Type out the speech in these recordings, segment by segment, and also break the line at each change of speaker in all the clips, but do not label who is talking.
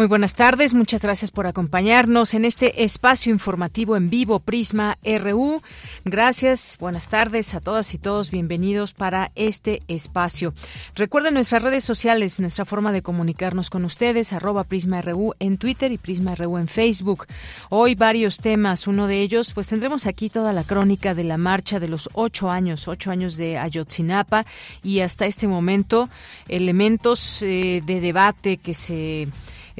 Muy buenas tardes, muchas gracias por acompañarnos en este espacio informativo en vivo Prisma RU. Gracias, buenas tardes a todas y todos, bienvenidos para este espacio. Recuerden nuestras redes sociales, nuestra forma de comunicarnos con ustedes, arroba Prisma RU en Twitter y Prisma RU en Facebook. Hoy varios temas, uno de ellos, pues tendremos aquí toda la crónica de la marcha de los ocho años, ocho años de Ayotzinapa y hasta este momento elementos eh, de debate que se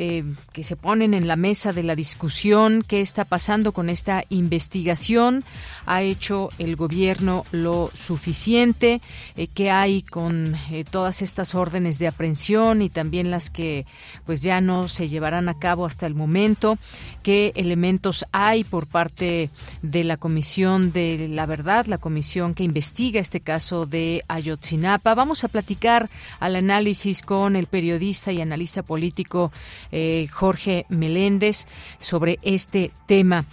eh, que se ponen en la mesa de la discusión, qué está pasando con esta investigación, ha hecho el gobierno lo suficiente, eh, qué hay con eh, todas estas órdenes de aprehensión y también las que pues ya no se llevarán a cabo hasta el momento, qué elementos hay por parte de la Comisión de la Verdad, la comisión que investiga este caso de Ayotzinapa. Vamos a platicar al análisis con el periodista y analista político eh, Jorge Meléndez sobre este tema.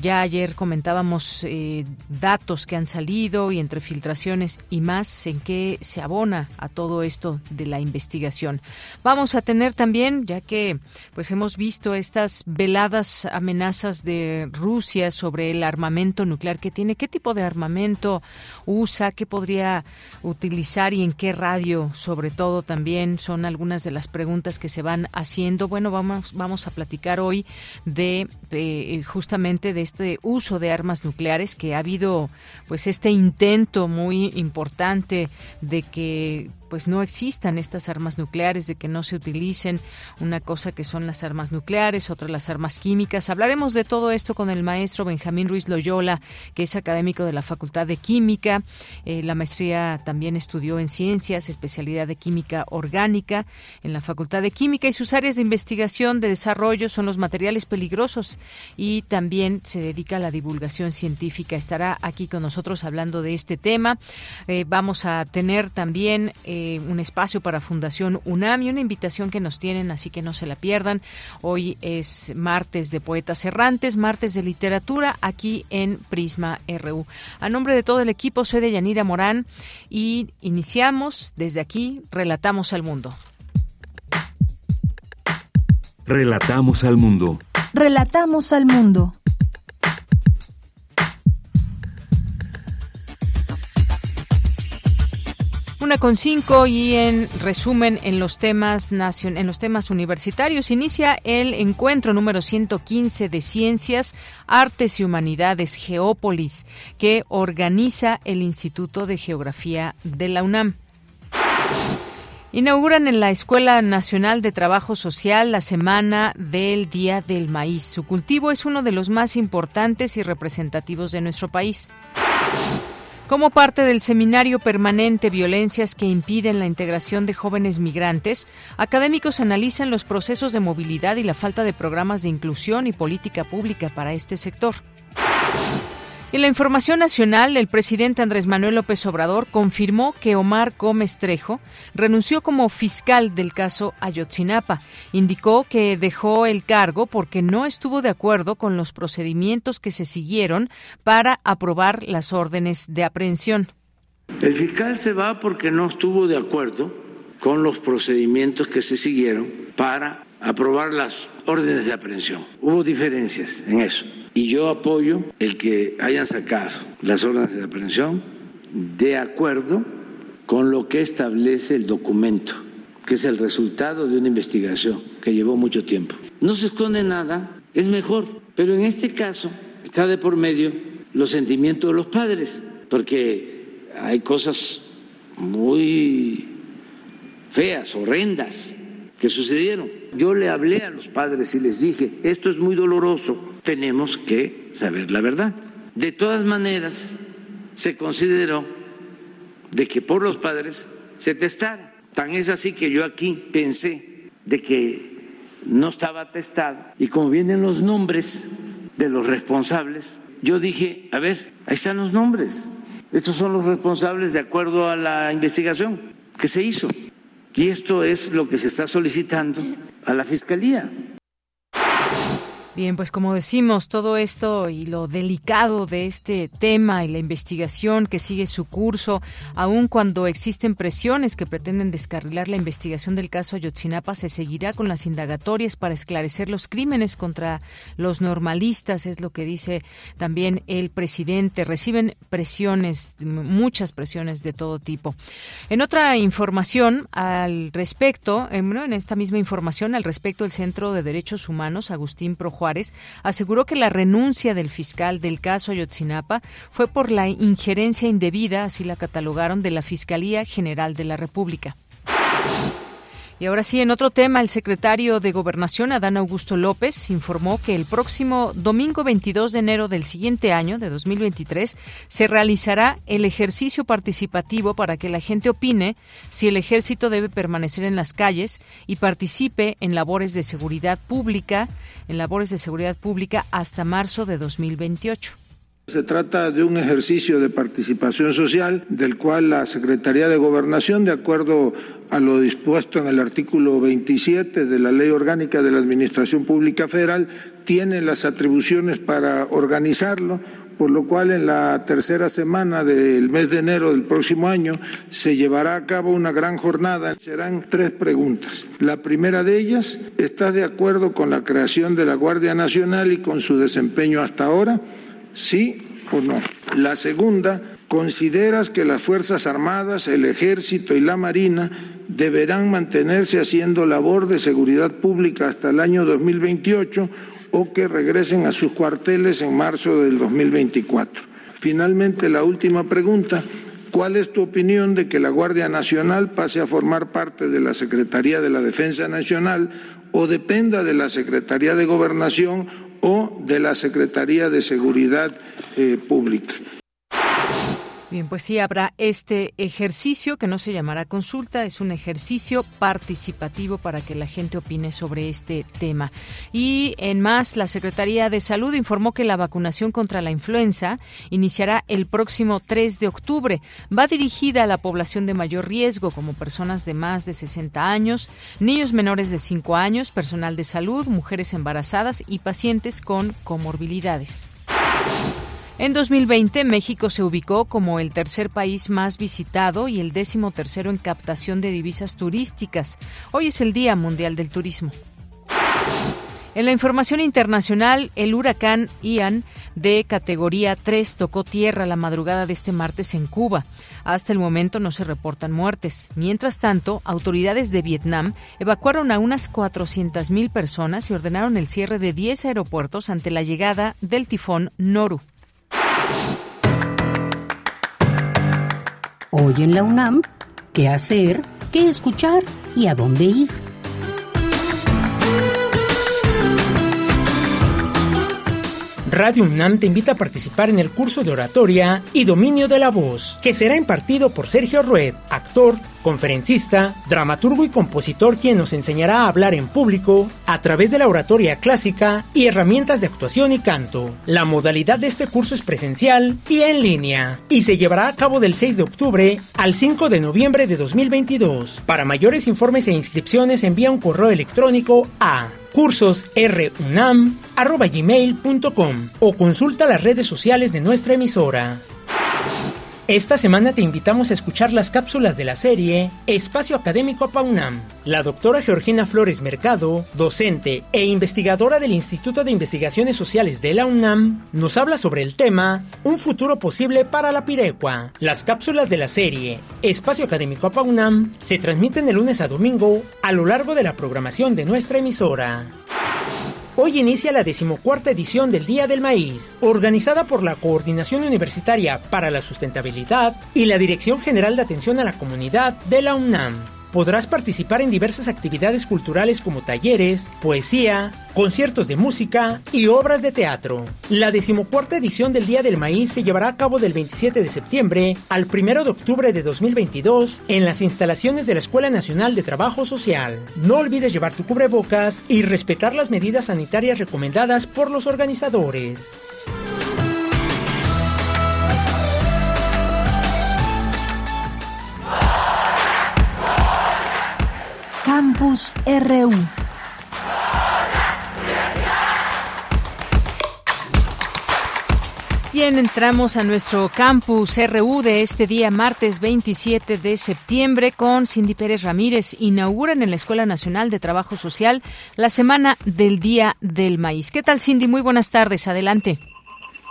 Ya ayer comentábamos eh, datos que han salido y entre filtraciones y más en qué se abona a todo esto de la investigación. Vamos a tener también, ya que pues hemos visto estas veladas amenazas de Rusia sobre el armamento nuclear que tiene, qué tipo de armamento usa, qué podría utilizar y en qué radio, sobre todo también son algunas de las preguntas que se van haciendo. Bueno, vamos, vamos a platicar hoy de, justamente de este uso de armas nucleares que ha habido pues este intento muy importante de que pues no existan estas armas nucleares, de que no se utilicen una cosa que son las armas nucleares, otra las armas químicas. Hablaremos de todo esto con el maestro Benjamín Ruiz Loyola, que es académico de la Facultad de Química. Eh, la maestría también estudió en ciencias, especialidad de química orgánica en la Facultad de Química y sus áreas de investigación de desarrollo son los materiales peligrosos y también se dedica a la divulgación científica. Estará aquí con nosotros hablando de este tema. Eh, vamos a tener también eh, eh, un espacio para Fundación UNAM y una invitación que nos tienen, así que no se la pierdan. Hoy es martes de Poetas Errantes, martes de literatura, aquí en Prisma RU. A nombre de todo el equipo, soy de Yanira Morán y iniciamos desde aquí, Relatamos al Mundo.
Relatamos al mundo.
Relatamos al mundo.
Una con cinco y en resumen en los temas en los temas universitarios inicia el encuentro número 115 de Ciencias, Artes y Humanidades Geópolis que organiza el Instituto de Geografía de la UNAM. Inauguran en la Escuela Nacional de Trabajo Social la Semana del Día del Maíz. Su cultivo es uno de los más importantes y representativos de nuestro país. Como parte del seminario permanente Violencias que impiden la integración de jóvenes migrantes, académicos analizan los procesos de movilidad y la falta de programas de inclusión y política pública para este sector. En la información nacional, el presidente Andrés Manuel López Obrador confirmó que Omar Gómez Trejo renunció como fiscal del caso Ayotzinapa. Indicó que dejó el cargo porque no estuvo de acuerdo con los procedimientos que se siguieron para aprobar las órdenes de aprehensión.
El fiscal se va porque no estuvo de acuerdo con los procedimientos que se siguieron para aprobar las órdenes de aprehensión. Hubo diferencias en eso. Y yo apoyo el que hayan sacado las órdenes de aprehensión de acuerdo con lo que establece el documento, que es el resultado de una investigación que llevó mucho tiempo. No se esconde nada, es mejor, pero en este caso está de por medio los sentimientos de los padres, porque hay cosas muy feas, horrendas, que sucedieron. Yo le hablé a los padres y les dije, esto es muy doloroso, tenemos que saber la verdad. De todas maneras, se consideró de que por los padres se testara. Tan es así que yo aquí pensé de que no estaba testado y como vienen los nombres de los responsables, yo dije, a ver, ahí están los nombres. Estos son los responsables de acuerdo a la investigación que se hizo. Y esto es lo que se está solicitando a la Fiscalía.
Bien, pues como decimos, todo esto y lo delicado de este tema y la investigación que sigue su curso, aun cuando existen presiones que pretenden descarrilar la investigación del caso Ayotzinapa, se seguirá con las indagatorias para esclarecer los crímenes contra los normalistas, es lo que dice también el presidente. Reciben presiones, muchas presiones de todo tipo. En otra información al respecto, en esta misma información al respecto, el Centro de Derechos Humanos, Agustín Projo aseguró que la renuncia del fiscal del caso Ayotzinapa fue por la injerencia indebida, así la catalogaron, de la Fiscalía General de la República. Y ahora sí, en otro tema, el secretario de Gobernación, Adán Augusto López, informó que el próximo domingo 22 de enero del siguiente año, de 2023, se realizará el ejercicio participativo para que la gente opine si el ejército debe permanecer en las calles y participe en labores de seguridad pública, en labores de seguridad pública hasta marzo de 2028.
Se trata de un ejercicio de participación social del cual la Secretaría de Gobernación, de acuerdo a lo dispuesto en el artículo 27 de la Ley Orgánica de la Administración Pública Federal, tiene las atribuciones para organizarlo, por lo cual en la tercera semana del mes de enero del próximo año se llevará a cabo una gran jornada. Serán tres preguntas. La primera de ellas, ¿estás de acuerdo con la creación de la Guardia Nacional y con su desempeño hasta ahora? ¿Sí o no? La segunda, ¿consideras que las Fuerzas Armadas, el Ejército y la Marina deberán mantenerse haciendo labor de seguridad pública hasta el año 2028 o que regresen a sus cuarteles en marzo del 2024? Finalmente, la última pregunta. ¿Cuál es tu opinión de que la Guardia Nacional pase a formar parte de la Secretaría de la Defensa Nacional o dependa de la Secretaría de Gobernación o de la Secretaría de Seguridad eh, Pública.
Bien, pues sí, habrá este ejercicio que no se llamará consulta, es un ejercicio participativo para que la gente opine sobre este tema. Y en más, la Secretaría de Salud informó que la vacunación contra la influenza iniciará el próximo 3 de octubre. Va dirigida a la población de mayor riesgo, como personas de más de 60 años, niños menores de 5 años, personal de salud, mujeres embarazadas y pacientes con comorbilidades. En 2020, México se ubicó como el tercer país más visitado y el décimo tercero en captación de divisas turísticas. Hoy es el Día Mundial del Turismo. En la información internacional, el huracán Ian de categoría 3 tocó tierra la madrugada de este martes en Cuba. Hasta el momento no se reportan muertes. Mientras tanto, autoridades de Vietnam evacuaron a unas 400.000 personas y ordenaron el cierre de 10 aeropuertos ante la llegada del tifón Noru.
Hoy en la UNAM, ¿qué hacer? ¿Qué escuchar? ¿Y a dónde ir?
Radio UNAM te invita a participar en el curso de oratoria y dominio de la voz, que será impartido por Sergio Rued, actor, conferencista, dramaturgo y compositor quien nos enseñará a hablar en público a través de la oratoria clásica y herramientas de actuación y canto. La modalidad de este curso es presencial y en línea y se llevará a cabo del 6 de octubre al 5 de noviembre de 2022. Para mayores informes e inscripciones envía un correo electrónico a cursosrunam.gmail.com o consulta las redes sociales de nuestra emisora.
Esta semana te invitamos a escuchar las cápsulas de la serie Espacio Académico PAUNAM. La doctora Georgina Flores Mercado, docente e investigadora del Instituto de Investigaciones Sociales de la UNAM, nos habla sobre el tema Un futuro posible para la Pirecua. Las cápsulas de la serie Espacio Académico PAUNAM se transmiten de lunes a domingo a lo largo de la programación de nuestra emisora. Hoy inicia la decimocuarta edición del Día del Maíz, organizada por la Coordinación Universitaria para la Sustentabilidad y la Dirección General de Atención a la Comunidad de la UNAM podrás participar en diversas actividades culturales como talleres, poesía, conciertos de música y obras de teatro. La decimocuarta edición del Día del Maíz se llevará a cabo del 27 de septiembre al 1 de octubre de 2022 en las instalaciones de la Escuela Nacional de Trabajo Social. No olvides llevar tu cubrebocas y respetar las medidas sanitarias recomendadas por los organizadores.
Campus RU.
Bien, entramos a nuestro campus RU de este día, martes 27 de septiembre, con Cindy Pérez Ramírez. Inauguran en la Escuela Nacional de Trabajo Social la Semana del Día del Maíz. ¿Qué tal, Cindy? Muy buenas tardes. Adelante.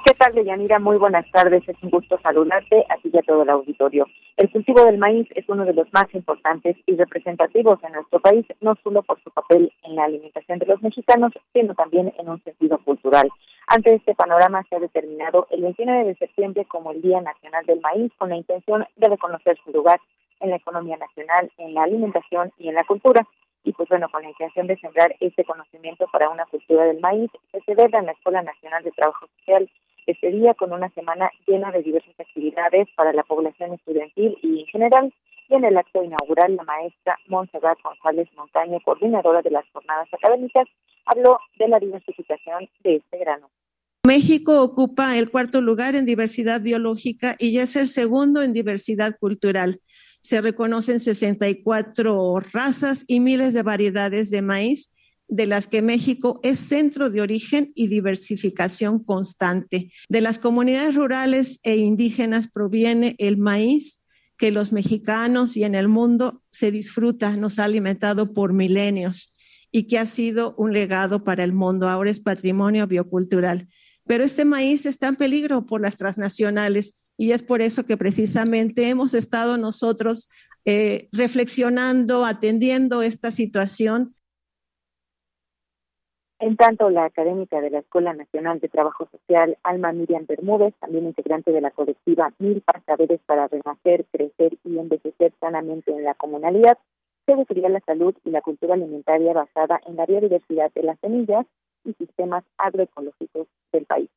¿Qué tal, Deyanira? Muy buenas tardes. Es un gusto saludarte a ti y a todo el auditorio. El cultivo del maíz es uno de los más importantes y representativos en nuestro país, no solo por su papel en la alimentación de los mexicanos, sino también en un sentido cultural. Ante este panorama se ha determinado el 29 de septiembre como el Día Nacional del Maíz con la intención de reconocer su lugar en la economía nacional, en la alimentación y en la cultura. Y pues bueno, con la intención de sembrar este conocimiento para una cultura del maíz, se celebra en la Escuela Nacional de Trabajo Social este día con una semana llena de diversas actividades para la población estudiantil y en general. Y en el acto inaugural, la maestra Montserrat González Montaño, coordinadora de las jornadas académicas, habló de la diversificación de este grano.
México ocupa el cuarto lugar en diversidad biológica y ya es el segundo en diversidad cultural. Se reconocen 64 razas y miles de variedades de maíz de las que México es centro de origen y diversificación constante. De las comunidades rurales e indígenas proviene el maíz que los mexicanos y en el mundo se disfruta, nos ha alimentado por milenios y que ha sido un legado para el mundo. Ahora es patrimonio biocultural. Pero este maíz está en peligro por las transnacionales y es por eso que precisamente hemos estado nosotros eh, reflexionando, atendiendo esta situación
en tanto, la académica de la Escuela Nacional de Trabajo Social, Alma Miriam Bermúdez, también integrante de la colectiva Mil Saberes para Renacer, Crecer y Envejecer Sanamente en la Comunalidad, se refería a la salud y la cultura alimentaria basada en la biodiversidad de las semillas y sistemas agroecológicos del país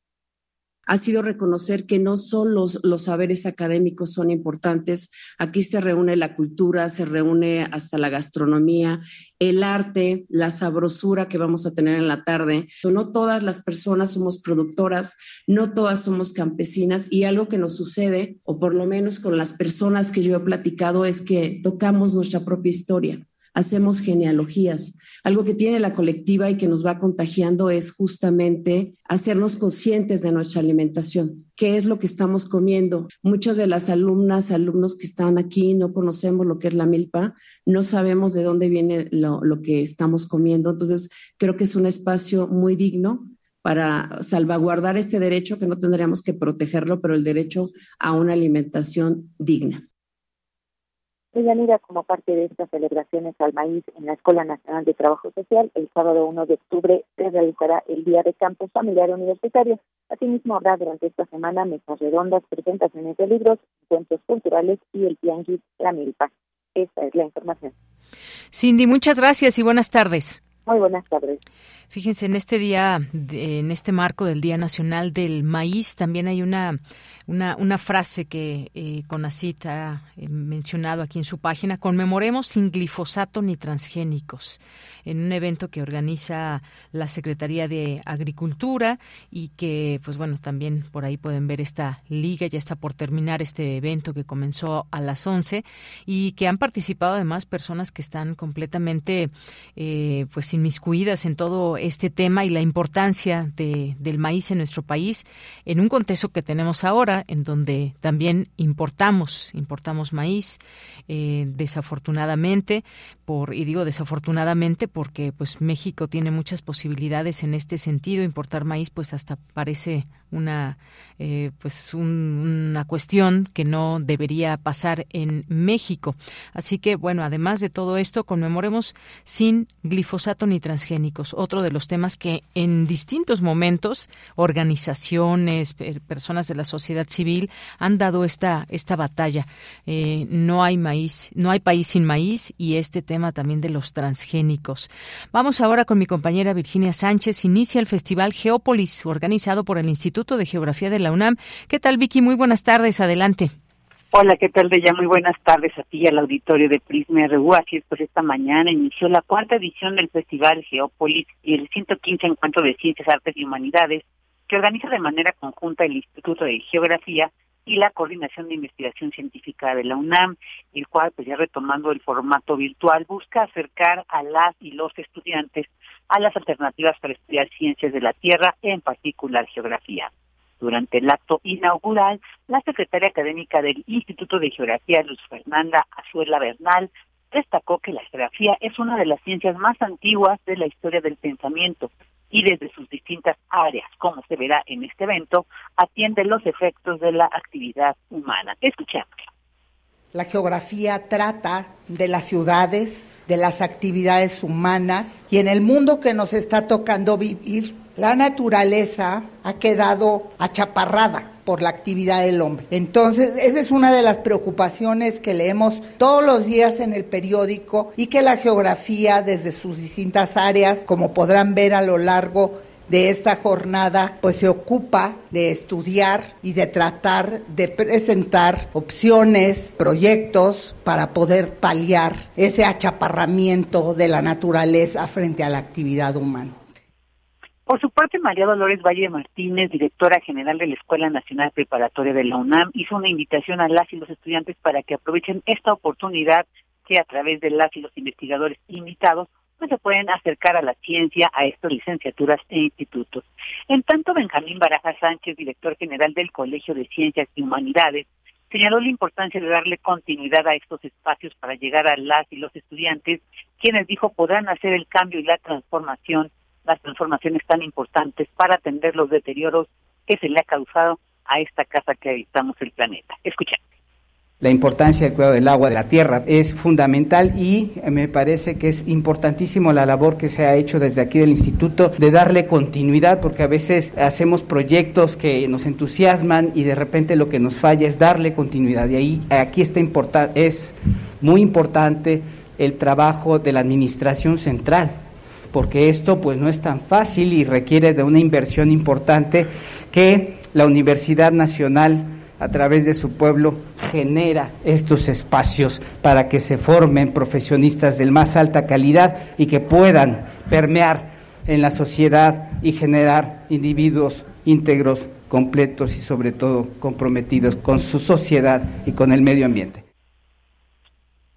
ha sido reconocer que no solo los, saberes académicos son importantes, aquí se reúne la cultura, se reúne hasta la gastronomía, el arte, la sabrosura que vamos a tener en la tarde. No todas las personas somos productoras, no todas somos campesinas y algo que nos sucede, o por lo menos con las personas que yo he platicado, es que tocamos nuestra propia historia, hacemos genealogías algo que tiene la colectiva y que nos va contagiando es justamente hacernos conscientes de nuestra alimentación. ¿Qué es lo que estamos comiendo? Muchas de las alumnas, alumnos que están aquí no conocemos lo que es la milpa, no sabemos de dónde viene lo, lo que estamos comiendo. Entonces, creo que es un espacio muy digno para salvaguardar este derecho, que no tendríamos que protegerlo, pero el derecho a una alimentación digna.
Deyanira, como parte de estas celebraciones al maíz en la Escuela Nacional de Trabajo Social, el sábado 1 de octubre se realizará el Día de Campus Familiar Universitario. Asimismo, habrá durante esta semana mesas redondas, presentaciones de libros, encuentros culturales y el Tianguis La Milpa. Esta es la información.
Cindy, muchas gracias y buenas tardes.
Muy buenas tardes.
Fíjense, en este día, en este marco del Día Nacional del Maíz, también hay una una, frase que eh, Conacit ha eh, mencionado aquí en su página, conmemoremos sin glifosato ni transgénicos, en un evento que organiza la Secretaría de Agricultura y que, pues bueno, también por ahí pueden ver esta liga, ya está por terminar este evento que comenzó a las 11 y que han participado además personas que están completamente eh, pues inmiscuidas en todo este tema y la importancia de, del maíz en nuestro país en un contexto que tenemos ahora, en donde también importamos, importamos maíz, eh, desafortunadamente, por, y digo desafortunadamente porque pues México tiene muchas posibilidades en este sentido, importar maíz pues hasta parece una eh, pues una cuestión que no debería pasar en México. Así que bueno, además de todo esto, conmemoremos sin glifosato ni transgénicos, otro de los temas que en distintos momentos organizaciones, personas de la sociedad civil han dado esta esta batalla. Eh, no hay maíz, no hay país sin maíz y este tema también de los transgénicos. Vamos ahora con mi compañera Virginia Sánchez. Inicia el Festival Geópolis, organizado por el Instituto Instituto de Geografía de la UNAM. ¿Qué tal, Vicky? Muy buenas tardes. Adelante.
Hola, ¿qué tal, ya Muy buenas tardes a ti y al auditorio de Prisma RU. Así es, pues esta mañana inició la cuarta edición del Festival Geópolis y el 115 Encuentro de Ciencias, Artes y Humanidades, que organiza de manera conjunta el Instituto de Geografía y la Coordinación de Investigación Científica de la UNAM, el cual, pues ya retomando el formato virtual, busca acercar a las y los estudiantes a las alternativas para estudiar ciencias de la Tierra, en particular geografía. Durante el acto inaugural, la secretaria académica del Instituto de Geografía, Luz Fernanda Azuela Bernal, destacó que la geografía es una de las ciencias más antiguas de la historia del pensamiento y desde sus distintas áreas, como se verá en este evento, atiende los efectos de la actividad humana. Escuchemos.
La geografía trata de las ciudades, de las actividades humanas y en el mundo que nos está tocando vivir, la naturaleza ha quedado achaparrada por la actividad del hombre. Entonces, esa es una de las preocupaciones que leemos todos los días en el periódico y que la geografía desde sus distintas áreas, como podrán ver a lo largo de esta jornada pues se ocupa de estudiar y de tratar de presentar opciones, proyectos para poder paliar ese achaparramiento de la naturaleza frente a la actividad humana.
Por su parte, María Dolores Valle Martínez, directora general de la Escuela Nacional Preparatoria de la UNAM, hizo una invitación a las y los estudiantes para que aprovechen esta oportunidad que a través de las y los investigadores invitados pues se pueden acercar a la ciencia, a estas licenciaturas e institutos. En tanto, Benjamín Baraja Sánchez, director general del Colegio de Ciencias y Humanidades, señaló la importancia de darle continuidad a estos espacios para llegar a las y los estudiantes, quienes dijo podrán hacer el cambio y la transformación, las transformaciones tan importantes para atender los deterioros que se le ha causado a esta casa que habitamos el planeta. Escuchemos.
La importancia del cuidado del agua, de la tierra, es fundamental y me parece que es importantísimo la labor que se ha hecho desde aquí del instituto de darle continuidad, porque a veces hacemos proyectos que nos entusiasman y de repente lo que nos falla es darle continuidad. Y ahí aquí está es muy importante el trabajo de la administración central, porque esto pues no es tan fácil y requiere de una inversión importante que la Universidad Nacional a través de su pueblo genera estos espacios para que se formen profesionistas de más alta calidad y que puedan permear en la sociedad y generar individuos íntegros, completos y sobre todo comprometidos con su sociedad y con el medio ambiente.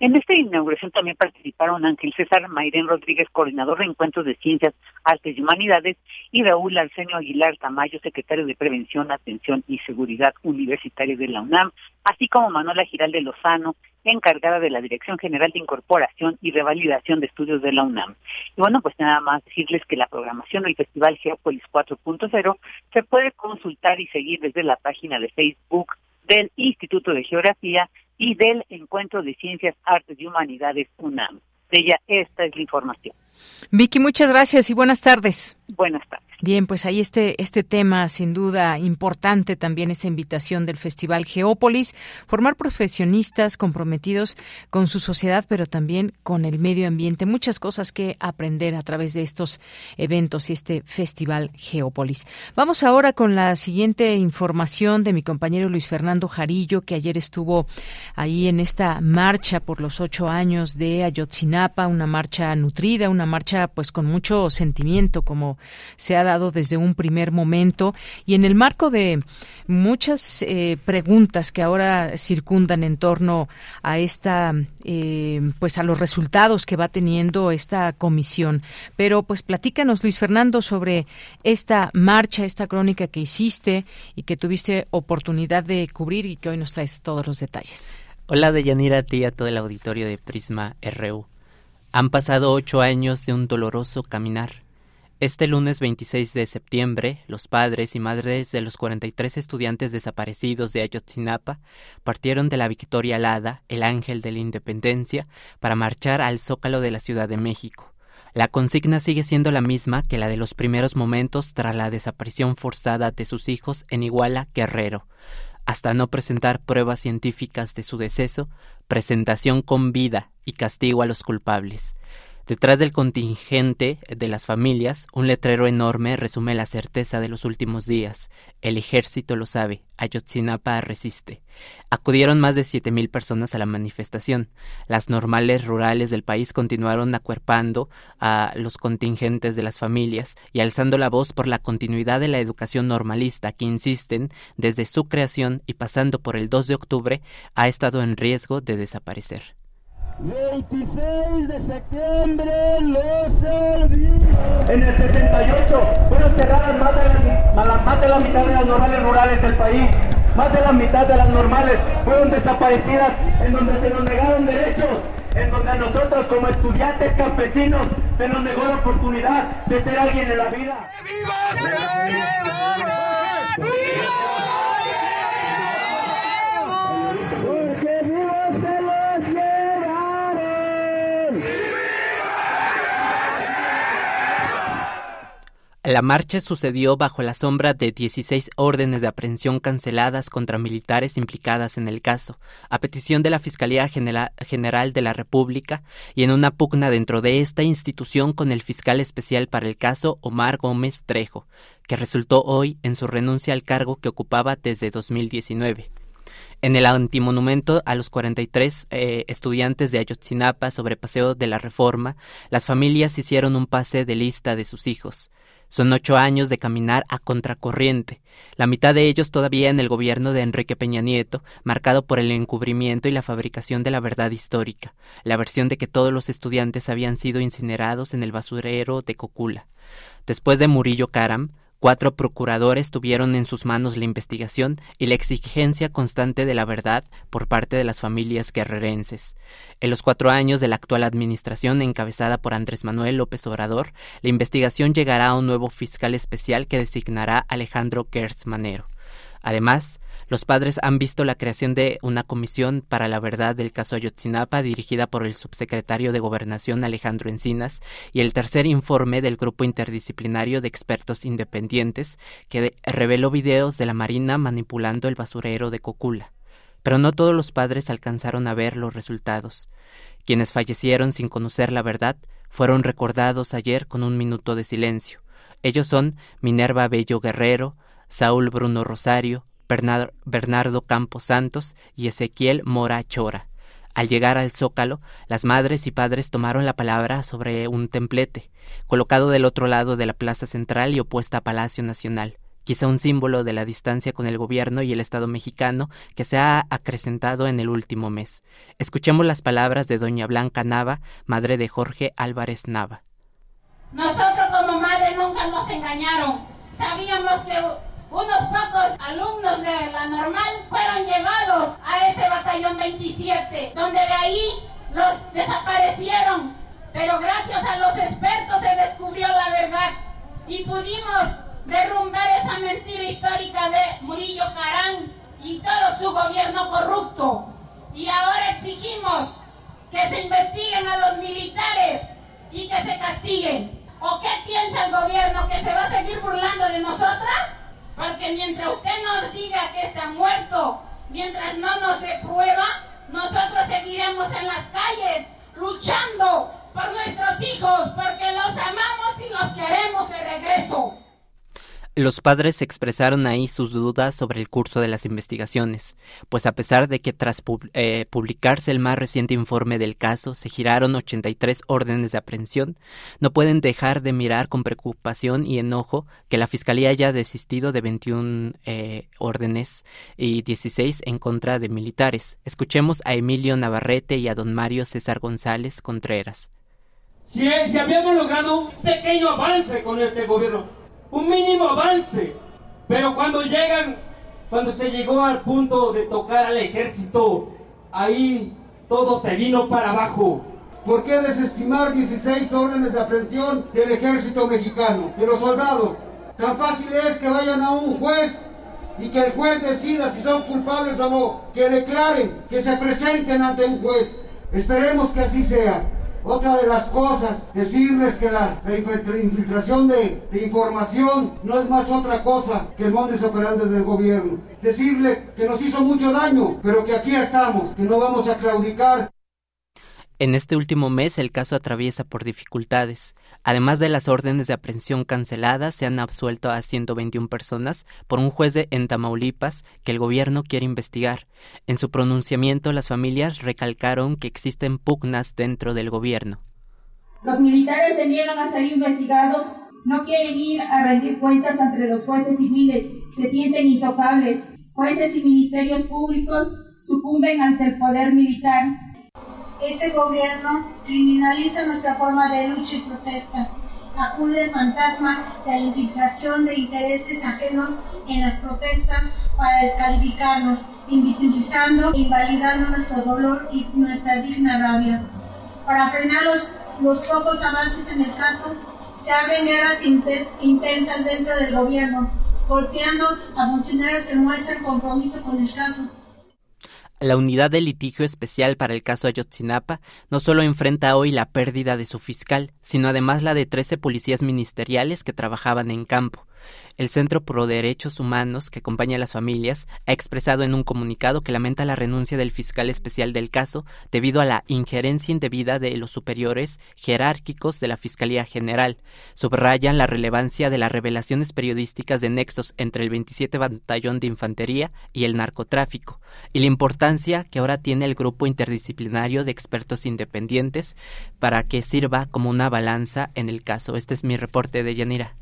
En esta inauguración también participaron Ángel César Mayrén Rodríguez, coordinador de Encuentros de Ciencias, Artes y Humanidades, y Raúl Arsenio Aguilar Tamayo, secretario de Prevención, Atención y Seguridad Universitaria de la UNAM, así como Manuela Giral de Lozano, encargada de la Dirección General de Incorporación y Revalidación de Estudios de la UNAM. Y bueno, pues nada más decirles que la programación del Festival Geopolis 4.0 se puede consultar y seguir desde la página de Facebook del Instituto de Geografía y del Encuentro de Ciencias, Artes y Humanidades UNAM. De ella, esta es la información.
Vicky, muchas gracias y buenas tardes.
Buenas tardes.
Bien, pues ahí este, este tema, sin duda importante también esta invitación del Festival Geópolis, formar profesionistas comprometidos con su sociedad, pero también con el medio ambiente. Muchas cosas que aprender a través de estos eventos y este Festival Geópolis. Vamos ahora con la siguiente información de mi compañero Luis Fernando Jarillo, que ayer estuvo ahí en esta marcha por los ocho años de Ayotzinapa, una marcha nutrida, una marcha pues con mucho sentimiento como se ha dado desde un primer momento y en el marco de muchas eh, preguntas que ahora circundan en torno a esta eh, pues a los resultados que va teniendo esta comisión. Pero pues platícanos Luis Fernando sobre esta marcha, esta crónica que hiciste y que tuviste oportunidad de cubrir y que hoy nos traes todos los detalles.
Hola Deyanira, a ti y a todo el auditorio de Prisma RU. Han pasado ocho años de un doloroso caminar. Este lunes 26 de septiembre, los padres y madres de los 43 estudiantes desaparecidos de Ayotzinapa partieron de la Victoria Alada, el ángel de la independencia, para marchar al Zócalo de la Ciudad de México. La consigna sigue siendo la misma que la de los primeros momentos tras la desaparición forzada de sus hijos en Iguala, Guerrero hasta no presentar pruebas científicas de su deceso, presentación con vida y castigo a los culpables. Detrás del contingente de las familias, un letrero enorme resume la certeza de los últimos días. El ejército lo sabe, Ayotzinapa resiste. Acudieron más de siete mil personas a la manifestación. Las normales rurales del país continuaron acuerpando a los contingentes de las familias y alzando la voz por la continuidad de la educación normalista que insisten, desde su creación y pasando por el 2 de octubre, ha estado en riesgo de desaparecer.
26 de septiembre los olvido. En el 78 fueron cerradas más de, la, más de la mitad de las normales rurales del país. Más de la mitad de las normales fueron desaparecidas en donde se nos negaron derechos, en donde a nosotros como estudiantes campesinos se nos negó la oportunidad de ser alguien en la vida. ¡Viva
La marcha sucedió bajo la sombra de 16 órdenes de aprehensión canceladas contra militares implicadas en el caso, a petición de la Fiscalía General de la República y en una pugna dentro de esta institución con el fiscal especial para el caso Omar Gómez Trejo, que resultó hoy en su renuncia al cargo que ocupaba desde 2019. En el antimonumento a los 43 eh, estudiantes de Ayotzinapa sobre Paseo de la Reforma, las familias hicieron un pase de lista de sus hijos. Son ocho años de caminar a contracorriente, la mitad de ellos todavía en el gobierno de Enrique Peña Nieto, marcado por el encubrimiento y la fabricación de la verdad histórica, la versión de que todos los estudiantes habían sido incinerados en el basurero de Cocula. Después de Murillo Karam, Cuatro procuradores tuvieron en sus manos la investigación y la exigencia constante de la verdad por parte de las familias guerrerenses. En los cuatro años de la actual administración encabezada por Andrés Manuel López Obrador, la investigación llegará a un nuevo fiscal especial que designará Alejandro Gertz Manero. Además, los padres han visto la creación de una comisión para la verdad del caso Ayotzinapa dirigida por el subsecretario de Gobernación Alejandro Encinas y el tercer informe del grupo interdisciplinario de expertos independientes que reveló videos de la Marina manipulando el basurero de Cocula. Pero no todos los padres alcanzaron a ver los resultados. Quienes fallecieron sin conocer la verdad fueron recordados ayer con un minuto de silencio. Ellos son Minerva Bello Guerrero, Saúl Bruno Rosario, Bernardo Campos Santos y Ezequiel Mora Chora. Al llegar al zócalo, las madres y padres tomaron la palabra sobre un templete, colocado del otro lado de la plaza central y opuesta a Palacio Nacional, quizá un símbolo de la distancia con el gobierno y el Estado mexicano que se ha acrecentado en el último mes. Escuchemos las palabras de doña Blanca Nava, madre de Jorge Álvarez Nava.
Nosotros como madre nunca nos engañaron. Sabíamos que unos pocos alumnos de la normal fueron llevados a ese batallón 27, donde de ahí los desaparecieron. Pero gracias a los expertos se descubrió la verdad y pudimos derrumbar esa mentira histórica de Murillo Carán y todo su gobierno corrupto. Y ahora exigimos que se investiguen a los militares y que se castiguen. ¿O qué piensa el gobierno? ¿Que se va a seguir burlando de nosotras? Porque mientras usted nos diga que está muerto, mientras no nos dé prueba, nosotros seguiremos en las calles luchando por nuestros hijos, porque los amamos y los queremos de regreso.
Los padres expresaron ahí sus dudas sobre el curso de las investigaciones, pues a pesar de que tras eh, publicarse el más reciente informe del caso se giraron 83 órdenes de aprehensión, no pueden dejar de mirar con preocupación y enojo que la Fiscalía haya desistido de 21 eh, órdenes y 16 en contra de militares. Escuchemos a Emilio Navarrete y a don Mario César González Contreras.
Si, si habíamos logrado un pequeño avance con este gobierno, un mínimo avance. Pero cuando llegan, cuando se llegó al punto de tocar al ejército, ahí todo se vino para abajo.
¿Por qué desestimar 16 órdenes de aprehensión del ejército mexicano, de los soldados? Tan fácil es que vayan a un juez y que el juez decida si son culpables o no, que declaren, que se presenten ante un juez. Esperemos que así sea. Otra de las cosas, decirles que la, infiltración de, información no es más otra cosa que el modus operandi del gobierno. Decirle que nos hizo mucho daño, pero que aquí estamos, que no vamos a claudicar.
En este último mes el caso atraviesa por dificultades. Además de las órdenes de aprehensión canceladas, se han absuelto a 121 personas por un juez de en Tamaulipas que el gobierno quiere investigar. En su pronunciamiento, las familias recalcaron que existen pugnas dentro del gobierno.
Los militares se niegan a ser investigados, no quieren ir a rendir cuentas ante los jueces civiles, se sienten intocables. Jueces y ministerios públicos sucumben ante el poder militar
este gobierno criminaliza nuestra forma de lucha y protesta. Acude el fantasma de la infiltración de intereses ajenos en las protestas para descalificarnos, invisibilizando e invalidando nuestro dolor y nuestra digna rabia. Para frenar los, los pocos avances en el caso, se abren guerras intensas dentro del gobierno, golpeando a funcionarios que muestran compromiso con el caso
la unidad de litigio especial para el caso Ayotzinapa no solo enfrenta hoy la pérdida de su fiscal, sino además la de 13 policías ministeriales que trabajaban en campo. El Centro Pro Derechos Humanos, que acompaña a las familias, ha expresado en un comunicado que lamenta la renuncia del fiscal especial del caso debido a la injerencia indebida de los superiores jerárquicos de la Fiscalía General. Subrayan la relevancia de las revelaciones periodísticas de nexos entre el 27 Batallón de Infantería y el narcotráfico, y la importancia que ahora tiene el grupo interdisciplinario de expertos independientes para que sirva como una balanza en el caso. Este es mi reporte de Yanira.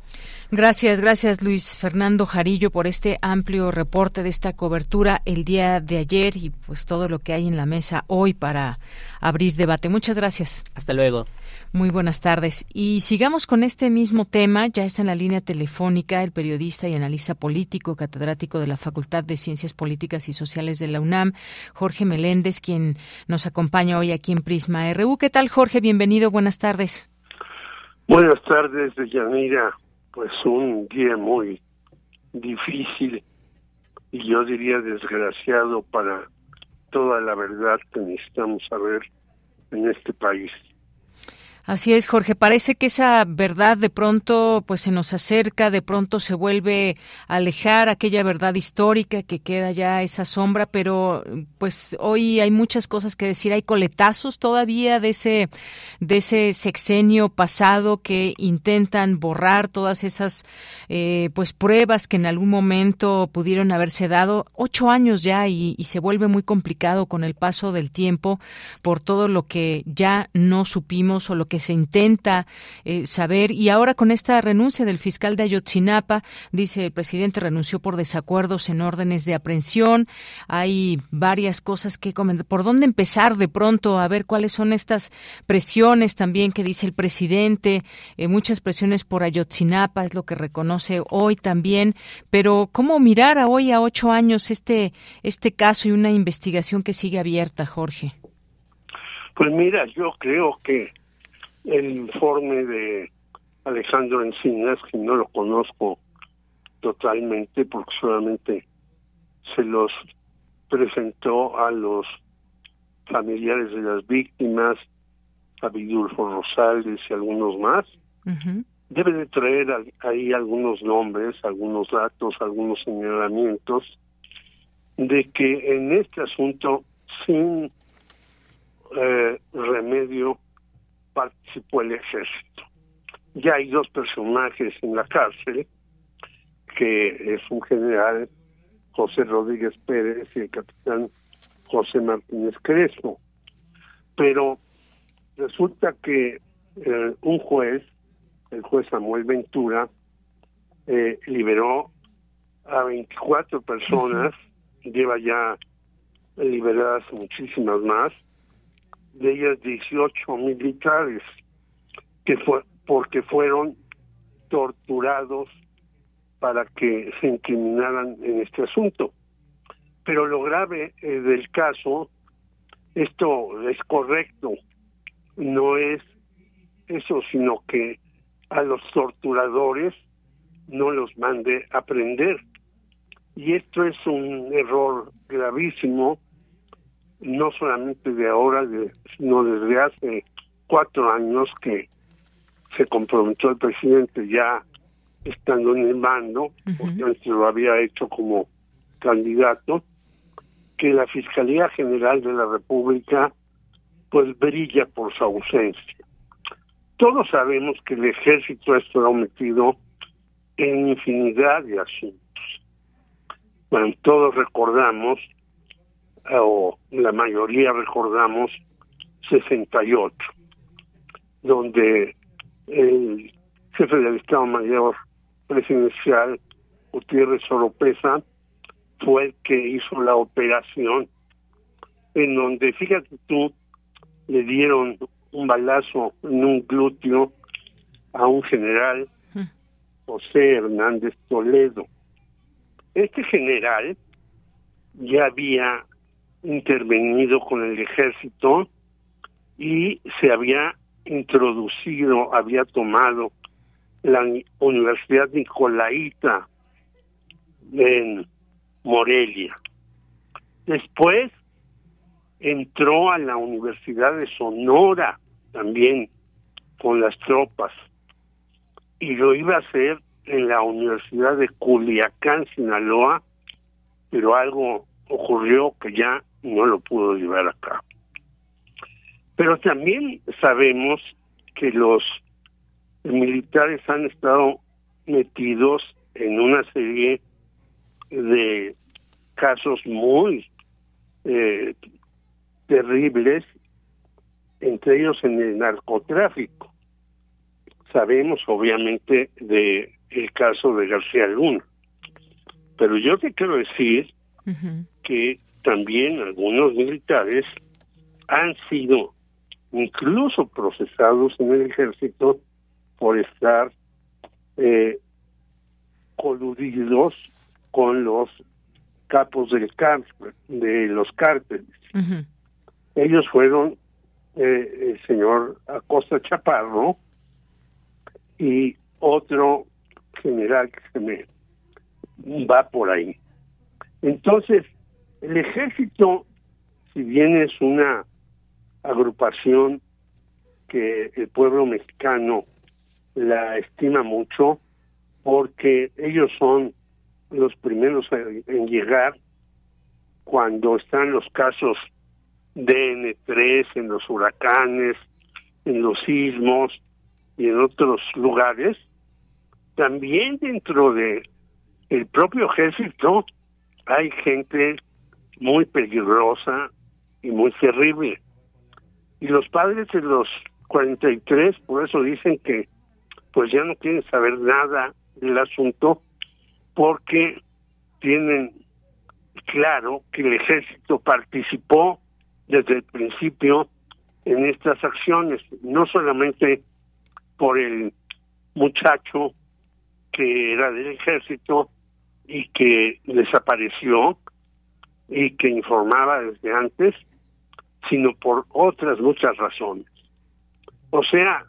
Gracias, gracias Luis Fernando Jarillo por este amplio reporte de esta cobertura el día de ayer y pues todo lo que hay en la mesa hoy para abrir debate. Muchas gracias.
Hasta luego.
Muy buenas tardes. Y sigamos con este mismo tema. Ya está en la línea telefónica el periodista y analista político, catedrático de la Facultad de Ciencias Políticas y Sociales de la UNAM, Jorge Meléndez, quien nos acompaña hoy aquí en Prisma RU. ¿Qué tal, Jorge? Bienvenido. Buenas tardes.
Buenas tardes, Yanira pues un día muy difícil y yo diría desgraciado para toda la verdad que necesitamos saber en este país.
Así es, Jorge. Parece que esa verdad de pronto pues se nos acerca, de pronto se vuelve a alejar aquella verdad histórica que queda ya esa sombra, pero pues hoy hay muchas cosas que decir. Hay coletazos todavía de ese de ese sexenio pasado que intentan borrar todas esas eh, pues pruebas que en algún momento pudieron haberse dado. Ocho años ya y, y se vuelve muy complicado con el paso del tiempo por todo lo que ya no supimos o lo que se intenta eh, saber. Y ahora con esta renuncia del fiscal de Ayotzinapa, dice el presidente renunció por desacuerdos en órdenes de aprehensión. Hay varias cosas que comentar. ¿Por dónde empezar de pronto a ver cuáles son estas presiones también que dice el presidente? Eh, muchas presiones por Ayotzinapa es lo que reconoce hoy también. Pero ¿cómo mirar a hoy a ocho años este, este caso y una investigación que sigue abierta, Jorge?
Pues mira, yo creo que el informe de Alejandro Encinas, que no lo conozco totalmente porque solamente se los presentó a los familiares de las víctimas, a Vidulfo Rosales y algunos más. Debe de traer ahí algunos nombres, algunos datos, algunos señalamientos de que en este asunto sin eh, remedio participó el ejército. Ya hay dos personajes en la cárcel que es un general José Rodríguez Pérez y el capitán José Martínez Crespo. Pero resulta que eh, un juez, el juez Samuel Ventura, eh, liberó a 24 personas, lleva ya liberadas muchísimas más, de ellas 18 militares, que fue porque fueron torturados para que se incriminaran en este asunto. Pero lo grave eh, del caso, esto es correcto, no es eso, sino que a los torturadores no los mande a prender. Y esto es un error gravísimo, no solamente de ahora, sino desde hace cuatro años que se comprometió el presidente ya estando en el mando, porque antes lo había hecho como candidato, que la Fiscalía General de la República pues brilla por su ausencia. Todos sabemos que el ejército está metido en infinidad de asuntos. Bueno, todos recordamos, o la mayoría recordamos, 68, donde el jefe del Estado Mayor presidencial, Gutiérrez Oropesa, fue el que hizo la operación en donde, fíjate tú, le dieron un balazo en un glúteo a un general, José Hernández Toledo. Este general ya había intervenido con el ejército y se había introducido, había tomado la Universidad Nicolaita en Morelia. Después entró a la Universidad de Sonora también con las tropas y lo iba a hacer en la Universidad de Culiacán, Sinaloa, pero algo ocurrió que ya no lo pudo llevar a cabo. Pero también sabemos que los militares han estado metidos en una serie de casos muy eh, terribles, entre ellos en el narcotráfico. Sabemos obviamente de el caso de García Luna, pero yo te quiero decir que también algunos militares han sido incluso procesados en el ejército por estar eh, coludidos con los capos del de los cárteles. Ellos fueron eh, el señor Acosta Chaparro y otro general que se me va por ahí. Entonces, el ejército, si bien es una agrupación que el pueblo mexicano la estima mucho porque ellos son los primeros en, llegar cuando están los casos de N3 en los huracanes, en los sismos y en otros lugares. También dentro de el propio ejército hay gente muy peligrosa y muy terrible. Y los padres de los 43 por eso dicen que pues ya no quieren saber nada del asunto porque tienen claro que el ejército participó desde el principio en estas acciones, no solamente por el muchacho que era del ejército y que desapareció y que informaba desde antes, sino por otras muchas razones. O sea,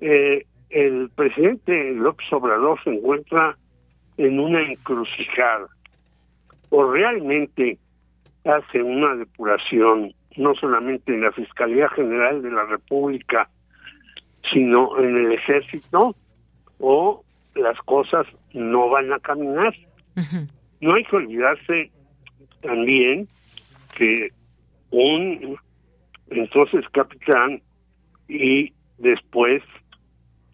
eh, el presidente López Obrador se encuentra en una encrucijada. O realmente hace una depuración, no solamente en la Fiscalía General de la República, sino en el ejército, o las cosas no van a caminar. No hay que olvidarse también que un entonces capitán y después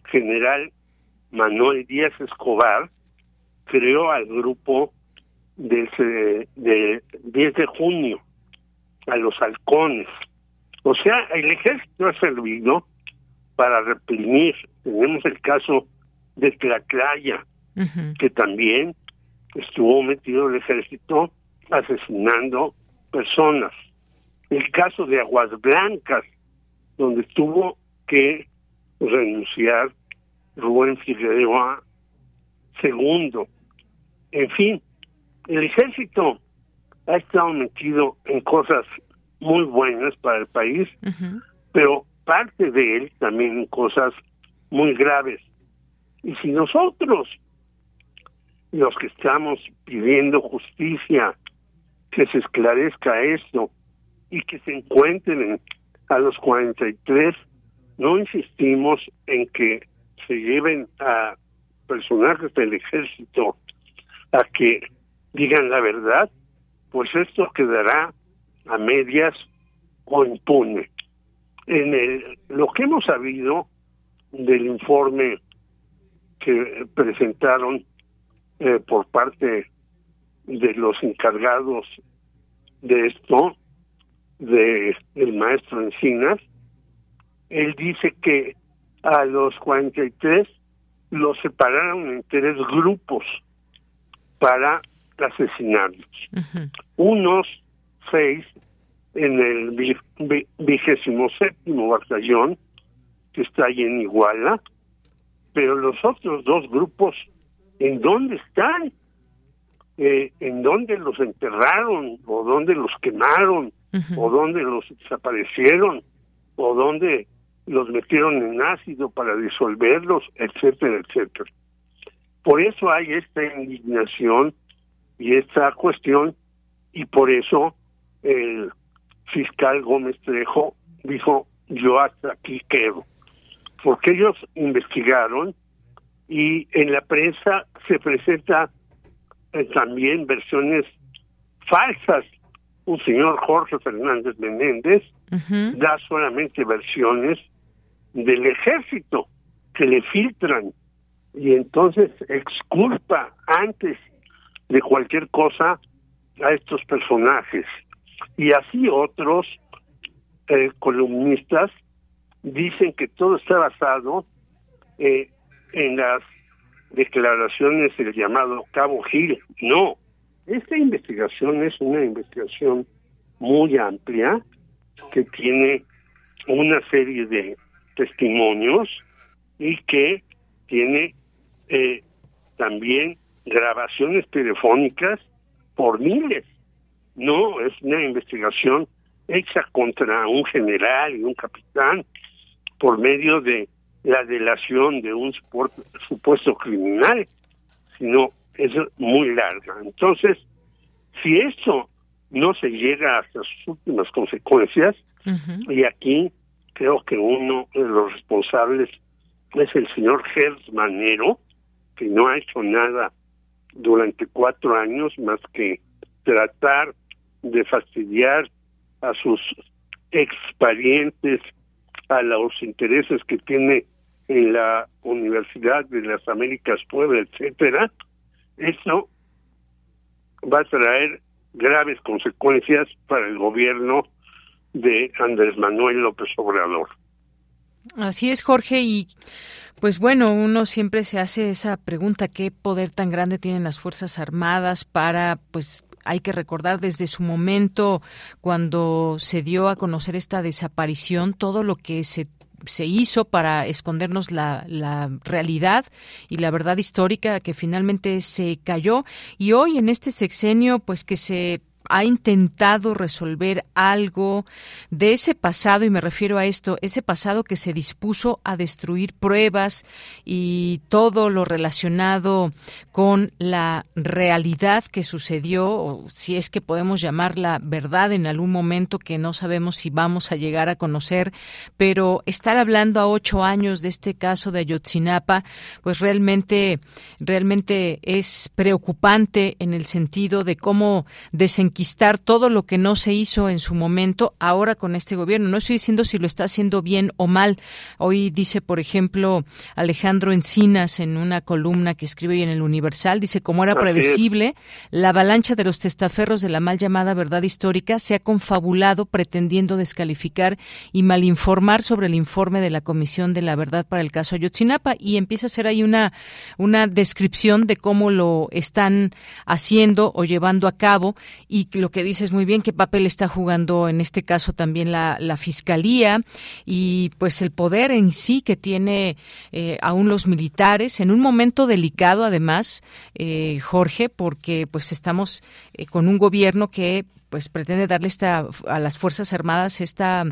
general Manuel Díaz Escobar creó al grupo del de 10 de junio, a los halcones. O sea, el ejército ha servido para reprimir. Tenemos el caso de Tlaclaya, que también estuvo metido el ejército asesinando personas. El caso de Aguas Blancas, donde tuvo que renunciar Rubén Figueroa segundo. En fin, el ejército ha estado metido en cosas muy buenas para el país, pero parte de él también en cosas muy graves. Y si nosotros, los que estamos pidiendo justicia, que se esclarezca esto y que se encuentren a los 43, no insistimos en que se lleven a personajes del ejército a que digan la verdad, pues esto quedará a medias o impune. En el, lo que hemos sabido del informe que presentaron eh, por parte de los encargados de esto, de el maestro Encinas, él dice que a los 43 los separaron en tres grupos para asesinarlos. Unos seis en el vigésimo séptimo batallón, que está ahí en Iguala, pero los otros dos grupos, ¿en dónde están? Eh, ¿En dónde los enterraron? ¿O dónde los quemaron? ¿O dónde los desaparecieron? ¿O dónde los metieron en ácido para disolverlos? Etcétera, etcétera. Por eso hay esta indignación y esta cuestión y por eso el fiscal Gómez Trejo dijo yo hasta aquí quedo porque ellos investigaron y en la prensa se presenta eh, también versiones falsas un señor Jorge Fernández Menéndez da solamente versiones del ejército que le filtran y entonces exculpa antes de cualquier cosa a estos personajes. Y así otros eh, columnistas dicen que todo está basado eh, en las declaraciones del llamado Cabo Gil. No, esta investigación es una investigación muy amplia que tiene una serie de testimonios y que tiene eh, también grabaciones telefónicas por miles. No, es una investigación hecha contra un general y un capitán por medio de la delación de un supuesto criminal, sino es muy larga. Entonces, si esto no se llega hasta sus últimas consecuencias, y aquí creo que uno de los responsables es el señor Gers Manero, que no ha hecho nada durante cuatro años más que tratar de fastidiar a sus exparientes, a los intereses que tiene en la Universidad de las Américas Puebla, etcétera, eso va a traer graves consecuencias para el gobierno de Andrés Manuel López Obrador.
Así es, Jorge, y pues bueno, uno siempre se hace esa pregunta, ¿qué poder tan grande tienen las Fuerzas Armadas para, pues, hay que recordar desde su momento cuando se dio a conocer esta desaparición, todo lo que se se hizo para escondernos la, la, realidad y la verdad histórica que finalmente se cayó. Y hoy en este sexenio pues que se ha intentado resolver algo de ese pasado, y me refiero a esto, ese pasado que se dispuso a destruir pruebas y todo lo relacionado con la realidad que sucedió, o si es que podemos llamarla verdad en algún momento que no sabemos si vamos a llegar a conocer, pero estar hablando a ocho años de este caso de Ayotzinapa, pues realmente, realmente es preocupante en el sentido de cómo desencadenar todo lo que no se hizo en su momento ahora con este gobierno. No estoy diciendo si lo está haciendo bien o mal. Hoy dice, por ejemplo, Alejandro Encinas en una columna que escribe hoy en el Universal, dice, como era predecible, la avalancha de los testaferros de la mal llamada verdad histórica se ha confabulado pretendiendo descalificar y malinformar sobre el informe de la Comisión de la Verdad para el caso Ayotzinapa y empieza a hacer ahí una, una descripción de cómo lo están haciendo o llevando a cabo y lo que dices muy bien, qué papel está jugando en este caso también la, la Fiscalía y pues el poder en sí que tiene eh, aún los militares en un momento delicado además, eh, Jorge, porque pues estamos eh, con un gobierno que pues pretende darle esta a las fuerzas armadas esta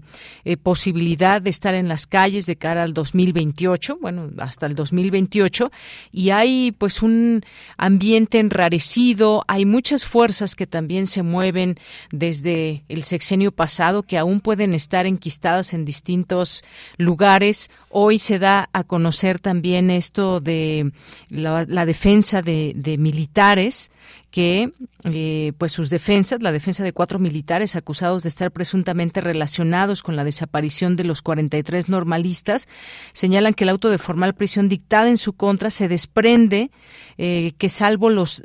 eh, posibilidad de estar en las calles de cara al 2028, bueno, hasta el 2028 y hay pues un ambiente enrarecido, hay muchas fuerzas que también se mueven desde el sexenio pasado que aún pueden estar enquistadas en distintos lugares. Hoy se da a conocer también esto de la, defensa de, de militares que eh, pues sus defensas, la defensa de cuatro militares acusados de estar presuntamente relacionados con la desaparición de los 43 normalistas, señalan que el auto de formal prisión dictada en su contra se desprende eh, que salvo los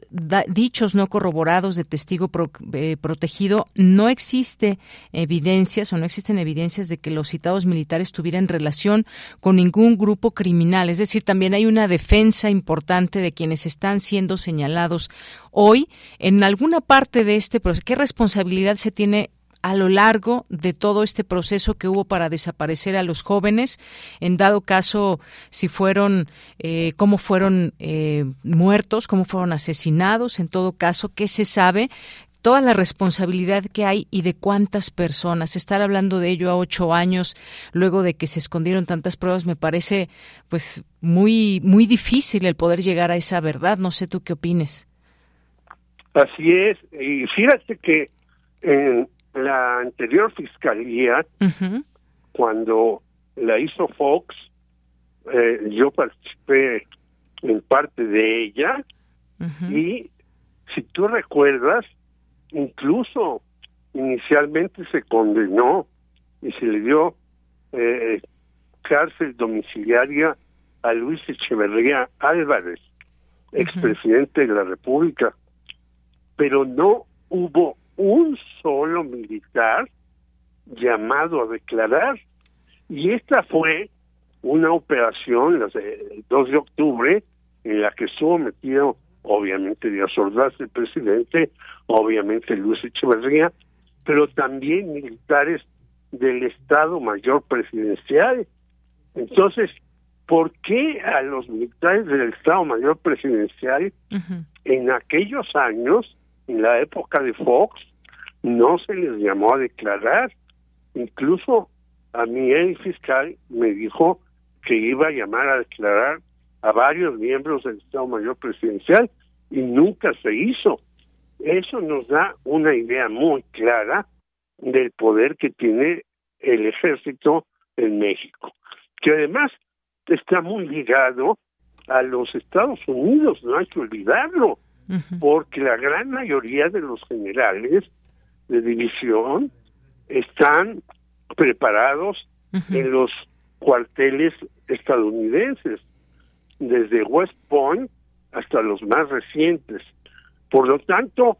dichos no corroborados de testigo eh, protegido, no existe evidencias o no existen evidencias de que los citados militares tuvieran relación con ningún grupo criminal. Es decir, también hay una defensa importante de quienes están siendo señalados hoy en alguna parte de este proceso. ¿Qué responsabilidad se tiene a lo largo de todo este proceso que hubo para desaparecer a los jóvenes, en dado caso si fueron, eh, cómo fueron eh, muertos, cómo fueron asesinados, en todo caso, qué se sabe, toda la responsabilidad que hay y de cuántas personas. Estar hablando de ello a ocho años, luego de que se escondieron tantas pruebas, me parece pues muy, muy difícil el poder llegar a esa verdad. No sé tú qué opines.
Así es, y fíjate que en la anterior fiscalía, cuando la hizo Fox, eh, yo participé en parte de ella y si tú recuerdas, incluso inicialmente se condenó y se le dio eh, cárcel domiciliaria a Luis Echeverría Álvarez, expresidente de la República. Pero no hubo un solo militar llamado a declarar. Y esta fue una operación, el 2 de octubre, en la que estuvo metido, obviamente, Díaz Ordaz, el presidente, obviamente Luis Echeverría, pero también militares del Estado Mayor Presidencial. Entonces, ¿por qué a los militares del Estado Mayor Presidencial en aquellos años en la época de Fox no se les llamó a declarar. Incluso a mí el fiscal me dijo que iba a llamar a declarar a varios miembros del Estado Mayor Presidencial y nunca se hizo. Eso nos da una idea muy clara del poder que tiene el ejército en México, que además está muy ligado a los Estados Unidos, no hay que olvidarlo porque la gran mayoría de los generales de división están preparados en los cuarteles estadounidenses, desde West Point hasta los más recientes. Por lo tanto,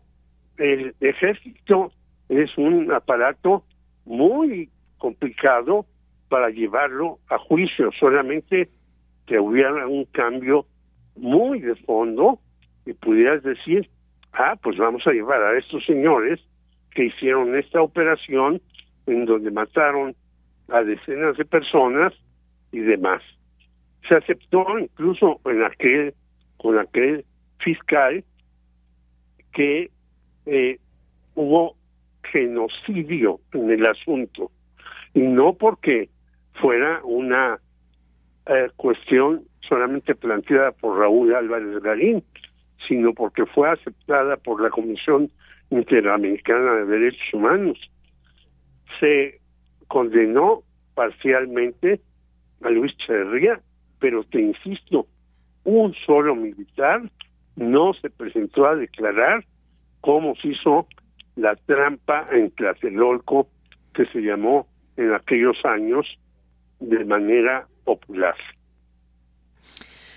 el ejército es un aparato muy complicado para llevarlo a juicio, solamente que hubiera un cambio muy de fondo y pudieras decir, ah, pues vamos a llevar a estos señores que hicieron esta operación en donde mataron a decenas de personas y demás. Se aceptó incluso en aquel, con aquel fiscal que eh, hubo genocidio en el asunto y no porque fuera una eh, cuestión solamente planteada por Raúl Álvarez Garín, sino porque fue aceptada por la Comisión Interamericana de Derechos Humanos. Se condenó parcialmente a Luis Cherría, pero te insisto, un solo militar no se presentó a declarar como se hizo la trampa en Tlatelolco que se llamó en aquellos años de manera popular.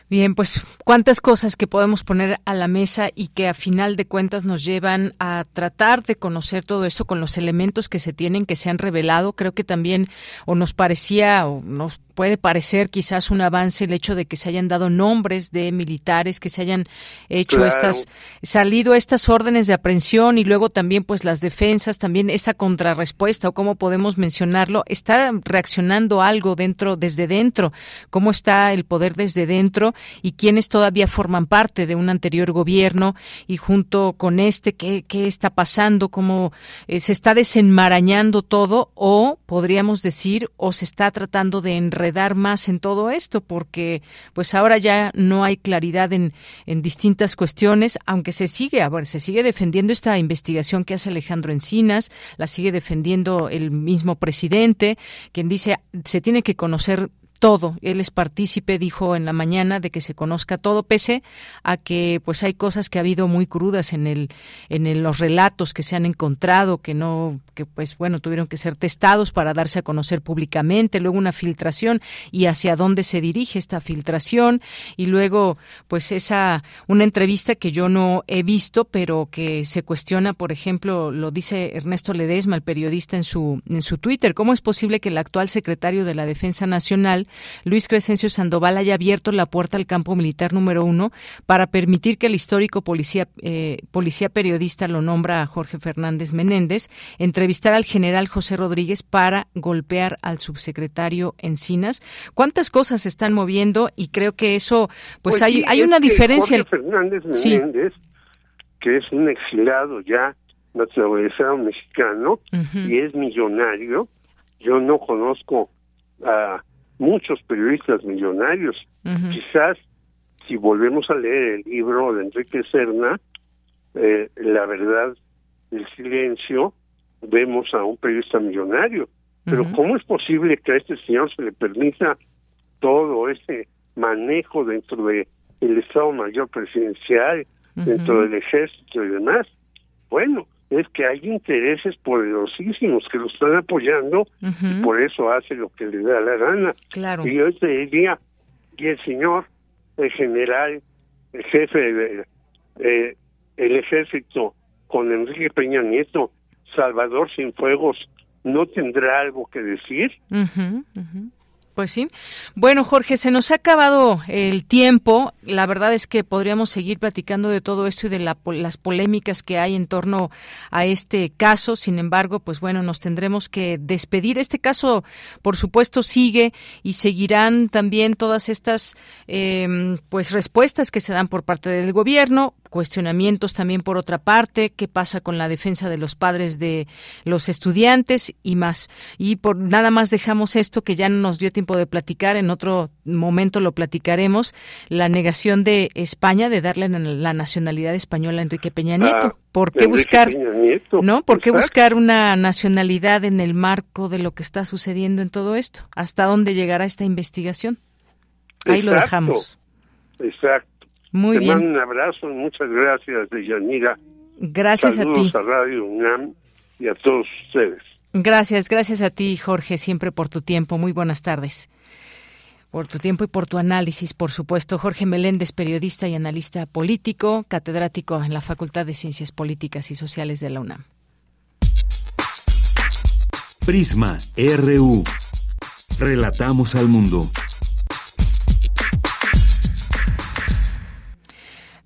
Bien, pues cuántas cosas que podemos poner a la mesa y que a final de cuentas nos llevan a tratar de conocer todo esto con los elementos que se tienen, que se han revelado. Creo que también o nos parecía o nos puede parecer quizás un avance el hecho de que se hayan dado nombres de militares, que se hayan hecho estas, salido estas órdenes de aprehensión y luego también pues las defensas, también esta contrarrespuesta o cómo podemos mencionarlo, está reaccionando algo dentro, desde dentro, cómo está el poder desde dentro y quiénes todavía forman parte de un anterior gobierno y junto con este, qué, qué está pasando, cómo eh, se está desenmarañando todo o podríamos decir o se está tratando de enredar dar más en todo esto, porque pues ahora ya no hay claridad en, en distintas cuestiones, aunque se sigue, a ver, se sigue defendiendo esta investigación que hace Alejandro Encinas, la sigue defendiendo el mismo presidente, quien dice se tiene que conocer todo. Él es partícipe, dijo en la mañana, de que se conozca todo, pese a que pues hay cosas que ha habido muy crudas en el en los relatos que se han encontrado, que no, que pues bueno, tuvieron que ser testados para darse a conocer públicamente, luego una filtración y hacia dónde se dirige esta filtración y luego pues esa una entrevista que yo no he visto, pero que se cuestiona, por ejemplo, lo dice Ernesto Ledesma, el periodista en su en su Twitter, cómo es posible que el actual secretario de la Defensa Nacional Luis Crescencio Sandoval haya abierto la puerta al campo militar número uno para permitir que el histórico policía, eh, policía periodista lo nombra a Jorge Fernández Menéndez, entrevistar al general José Rodríguez para golpear al subsecretario Encinas. ¿Cuántas cosas se están moviendo? Y creo que eso, pues, pues hay, hay una diferencia.
Jorge Fernández Menéndez, que es un exilado ya naturalizado mexicano y es millonario, yo no conozco a muchos periodistas millonarios. Quizás si volvemos a leer el libro de Enrique Serna, eh, La verdad del silencio, vemos a un periodista millonario. Pero ¿cómo es posible que a este señor se le permita todo ese manejo dentro de el Estado Mayor Presidencial, dentro del ejército y demás? Bueno, es que hay intereses poderosísimos que lo están apoyando y por eso hace lo que le da la gana.
Claro.
Y yo te diría, y el señor, el general, el jefe del de, el ejército con Enrique Peña Nieto, Salvador Fuegos, ¿no tendrá algo que decir?
Pues sí. Bueno, Jorge, se nos ha acabado el tiempo. La verdad es que podríamos seguir platicando de todo esto y de las polémicas que hay en torno a este caso. Sin embargo, pues bueno, nos tendremos que despedir. Este caso, por supuesto, sigue y seguirán también todas estas eh, pues respuestas que se dan por parte del gobierno cuestionamientos también por otra parte, qué pasa con la defensa de los padres de los estudiantes y más. Y por nada más dejamos esto que ya no nos dio tiempo de platicar, en otro momento lo platicaremos, la negación de España de darle la nacionalidad española a Enrique Peña Nieto.
Ah,
¿Por qué buscar no? ¿Por qué buscar una nacionalidad en el marco de lo que está sucediendo en todo esto? ¿Hasta dónde llegará esta investigación? Ahí lo dejamos.
Exacto.
Muy
Te
bien.
mando un abrazo, muchas gracias, Deyanira.
Gracias a ti.
a Radio UNAM y a todos ustedes.
Gracias, gracias a ti, Jorge, siempre por tu tiempo. Muy buenas tardes. Por tu tiempo y por tu análisis, por supuesto. Jorge Meléndez, periodista y analista político, catedrático en la Facultad de Ciencias Políticas y Sociales de la UNAM.
Prisma RU. Relatamos al mundo.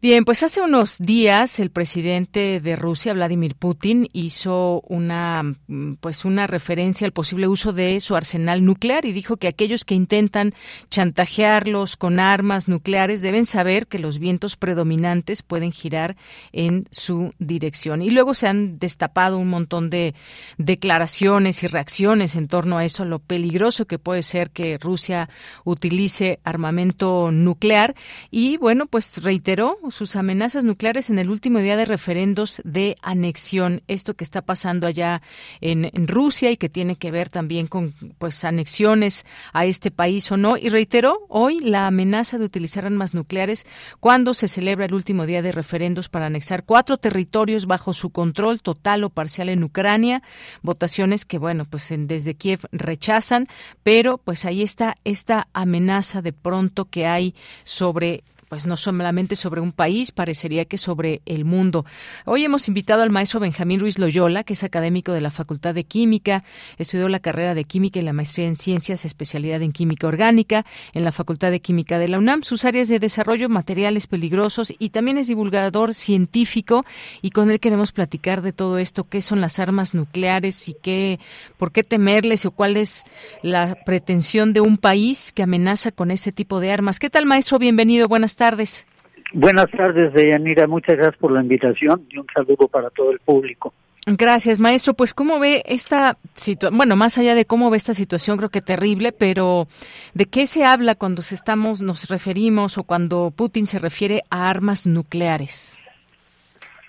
Bien, pues hace unos días el presidente de Rusia, Vladimir Putin, hizo una mm, pues una referencia al posible uso de su arsenal nuclear y dijo que aquellos que intentan chantajearlos con armas nucleares deben saber que los vientos predominantes pueden girar en su dirección. Y luego se han destapado un montón de declaraciones y reacciones en torno a eso, a lo peligroso que puede ser que Rusia utilice armamento nuclear y bueno, pues reiteró sus amenazas nucleares en el último día de referendos de anexión. Esto que está pasando allá en, Rusia y que tiene que ver también con pues anexiones a este país o no. Y reiteró hoy la amenaza de utilizar armas nucleares cuando se celebra el último día de referendos para anexar cuatro territorios bajo su control total o parcial en Ucrania. Votaciones que, bueno, pues desde Kiev rechazan, pero pues ahí está esta amenaza de pronto que hay sobre pues no solamente sobre un país, parecería que sobre el mundo. Hoy hemos invitado al maestro Benjamín Ruiz Loyola, que es académico de la Facultad de Química, estudió la carrera de Química y la maestría en Ciencias, especialidad en Química Orgánica en la Facultad de Química de la UNAM, sus áreas de desarrollo, materiales peligrosos y también es divulgador científico y con él queremos platicar de todo esto, qué son las armas nucleares y qué, por qué temerles o cuál es la pretensión de un país que amenaza con este tipo de armas. ¿Qué tal, maestro? Bienvenido, buenas tardes tardes.
Buenas tardes, Deyanira. Muchas gracias por la invitación y un saludo para todo el público.
Gracias, maestro. Pues, ¿cómo ve esta situación? Bueno, más allá de cómo ve esta situación, creo que terrible, pero ¿de qué se habla cuando estamos, nos referimos o cuando Putin se refiere a armas nucleares?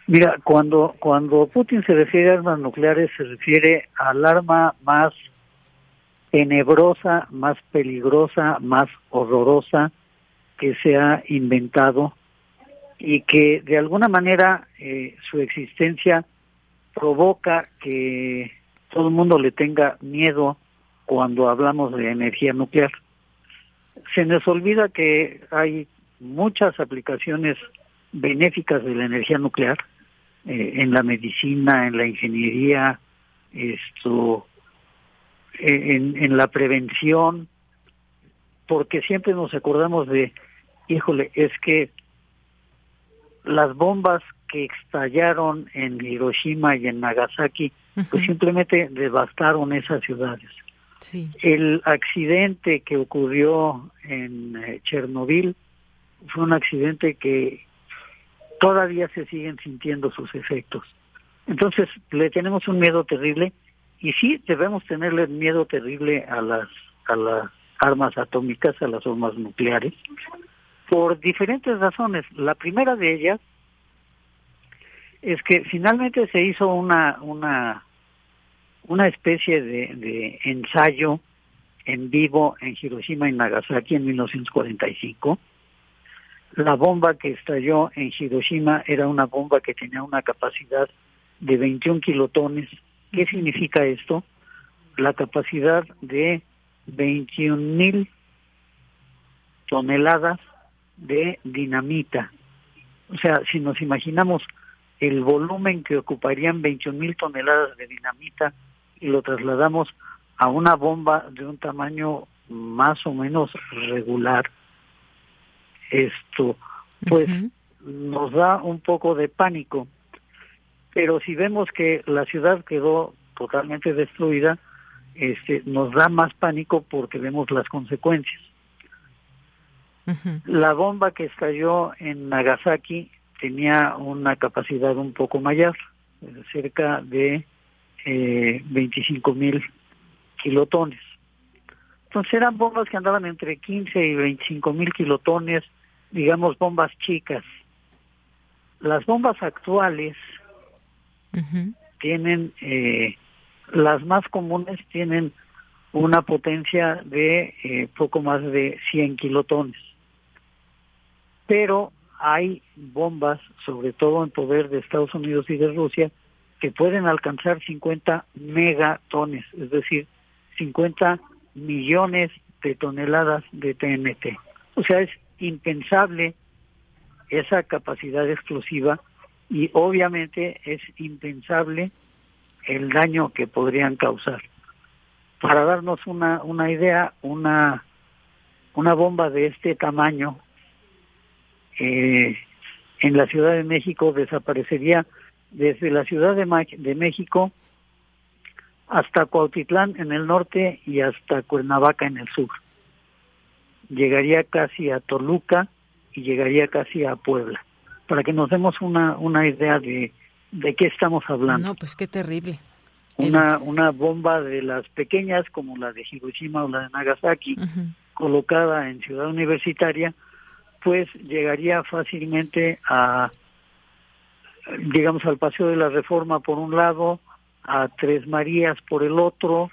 Mira, cuando, cuando Putin se refiere a armas nucleares, se refiere al arma más tenebrosa, más peligrosa, más horrorosa, que se ha inventado y que de alguna manera eh, su existencia provoca que todo el mundo le tenga miedo cuando hablamos de energía nuclear. Se nos olvida que hay muchas aplicaciones benéficas de la energía nuclear eh, en la medicina, en la ingeniería, esto, en, en la prevención, porque siempre nos acordamos de, híjole, es que las bombas que estallaron en Hiroshima y en Nagasaki, pues simplemente devastaron esas ciudades. El accidente que ocurrió en eh, Chernobyl fue un accidente que todavía se siguen sintiendo sus efectos. Entonces, le tenemos un miedo terrible y sí debemos tenerle miedo terrible a las a las armas atómicas, a las armas nucleares, por diferentes razones. La primera de ellas es que finalmente se hizo una una una especie de, de ensayo en vivo en Hiroshima y Nagasaki en 1945. La bomba que estalló en Hiroshima era una bomba que tenía una capacidad de 21 kilotones. ¿Qué significa esto? La capacidad de 21 mil toneladas de dinamita. O sea, si nos imaginamos el volumen que ocuparían 21 mil toneladas de dinamita y lo trasladamos a una bomba de un tamaño más o menos regular, esto pues nos da un poco de pánico. Pero si vemos que la ciudad quedó totalmente destruida, este, nos da más pánico porque vemos las consecuencias. La bomba que estalló en Nagasaki tenía una capacidad un poco mayor, cerca de eh, 25 mil kilotones. Entonces eran bombas que andaban entre 15 y 25 mil kilotones, digamos bombas chicas. Las bombas actuales tienen, eh, las más comunes tienen una potencia de eh, poco más de 100 kilotones pero hay bombas, sobre todo en poder de Estados Unidos y de Rusia, que pueden alcanzar 50 megatones, es decir, 50 millones de toneladas de TNT. O sea, es impensable esa capacidad explosiva y obviamente es impensable el daño que podrían causar. Para darnos una, una idea, una, una bomba de este tamaño eh, en la Ciudad de México desaparecería desde la Ciudad de, de México hasta Cuautitlán en el norte y hasta Cuernavaca en el sur. Llegaría casi a Toluca y llegaría casi a Puebla, para que nos demos una, una idea de, de qué estamos hablando.
No, pues qué terrible.
Una, una bomba de las pequeñas como la de Hiroshima o la de Nagasaki, colocada en Ciudad Universitaria, pues llegaría fácilmente a, digamos, al Paseo de la Reforma por un lado, a Tres Marías por el otro,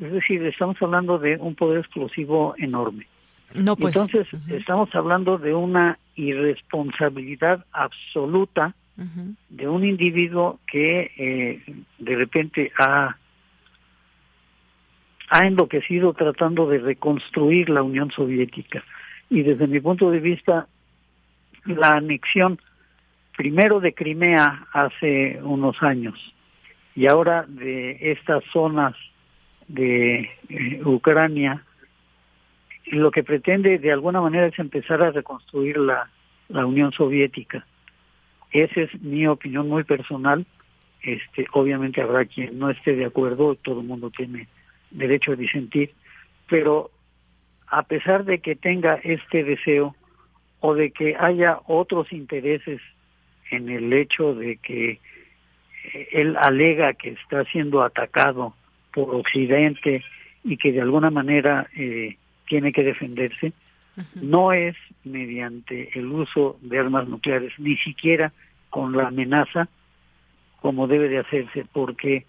es decir, estamos hablando de un poder explosivo enorme.
No, pues,
Entonces, estamos hablando de una irresponsabilidad absoluta de un individuo que eh, de repente ha, ha enloquecido tratando de reconstruir la Unión Soviética. Y desde mi punto de vista, la anexión primero de Crimea hace unos años y ahora de estas zonas de eh, Ucrania, lo que pretende de alguna manera es empezar a reconstruir la, la Unión Soviética. Esa es mi opinión muy personal. Este, obviamente habrá quien no esté de acuerdo, todo el mundo tiene derecho a disentir, pero a pesar de que tenga este deseo o de que haya otros intereses en el hecho de que eh, él alega que está siendo atacado por Occidente y que de alguna manera eh, tiene que defenderse, no es mediante el uso de armas nucleares, ni siquiera con la amenaza como debe de hacerse, porque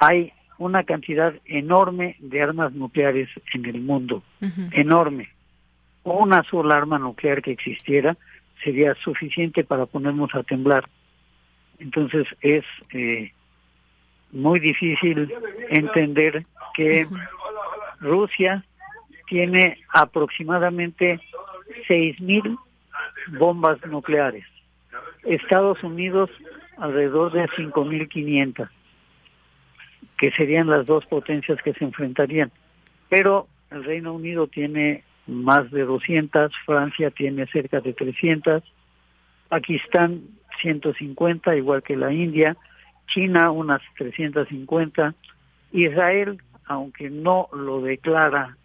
hay una cantidad enorme de armas nucleares en el mundo, enorme. Una sola arma nuclear que existiera sería suficiente para ponernos a temblar. Entonces es eh, muy difícil entender que Rusia tiene aproximadamente 6.000 bombas nucleares. Estados Unidos alrededor de 5.500, que serían las dos potencias que se enfrentarían. Pero el Reino Unido tiene más de 200, Francia tiene cerca de 300, Pakistán 150, igual que la India, China unas 350, Israel, aunque no lo declara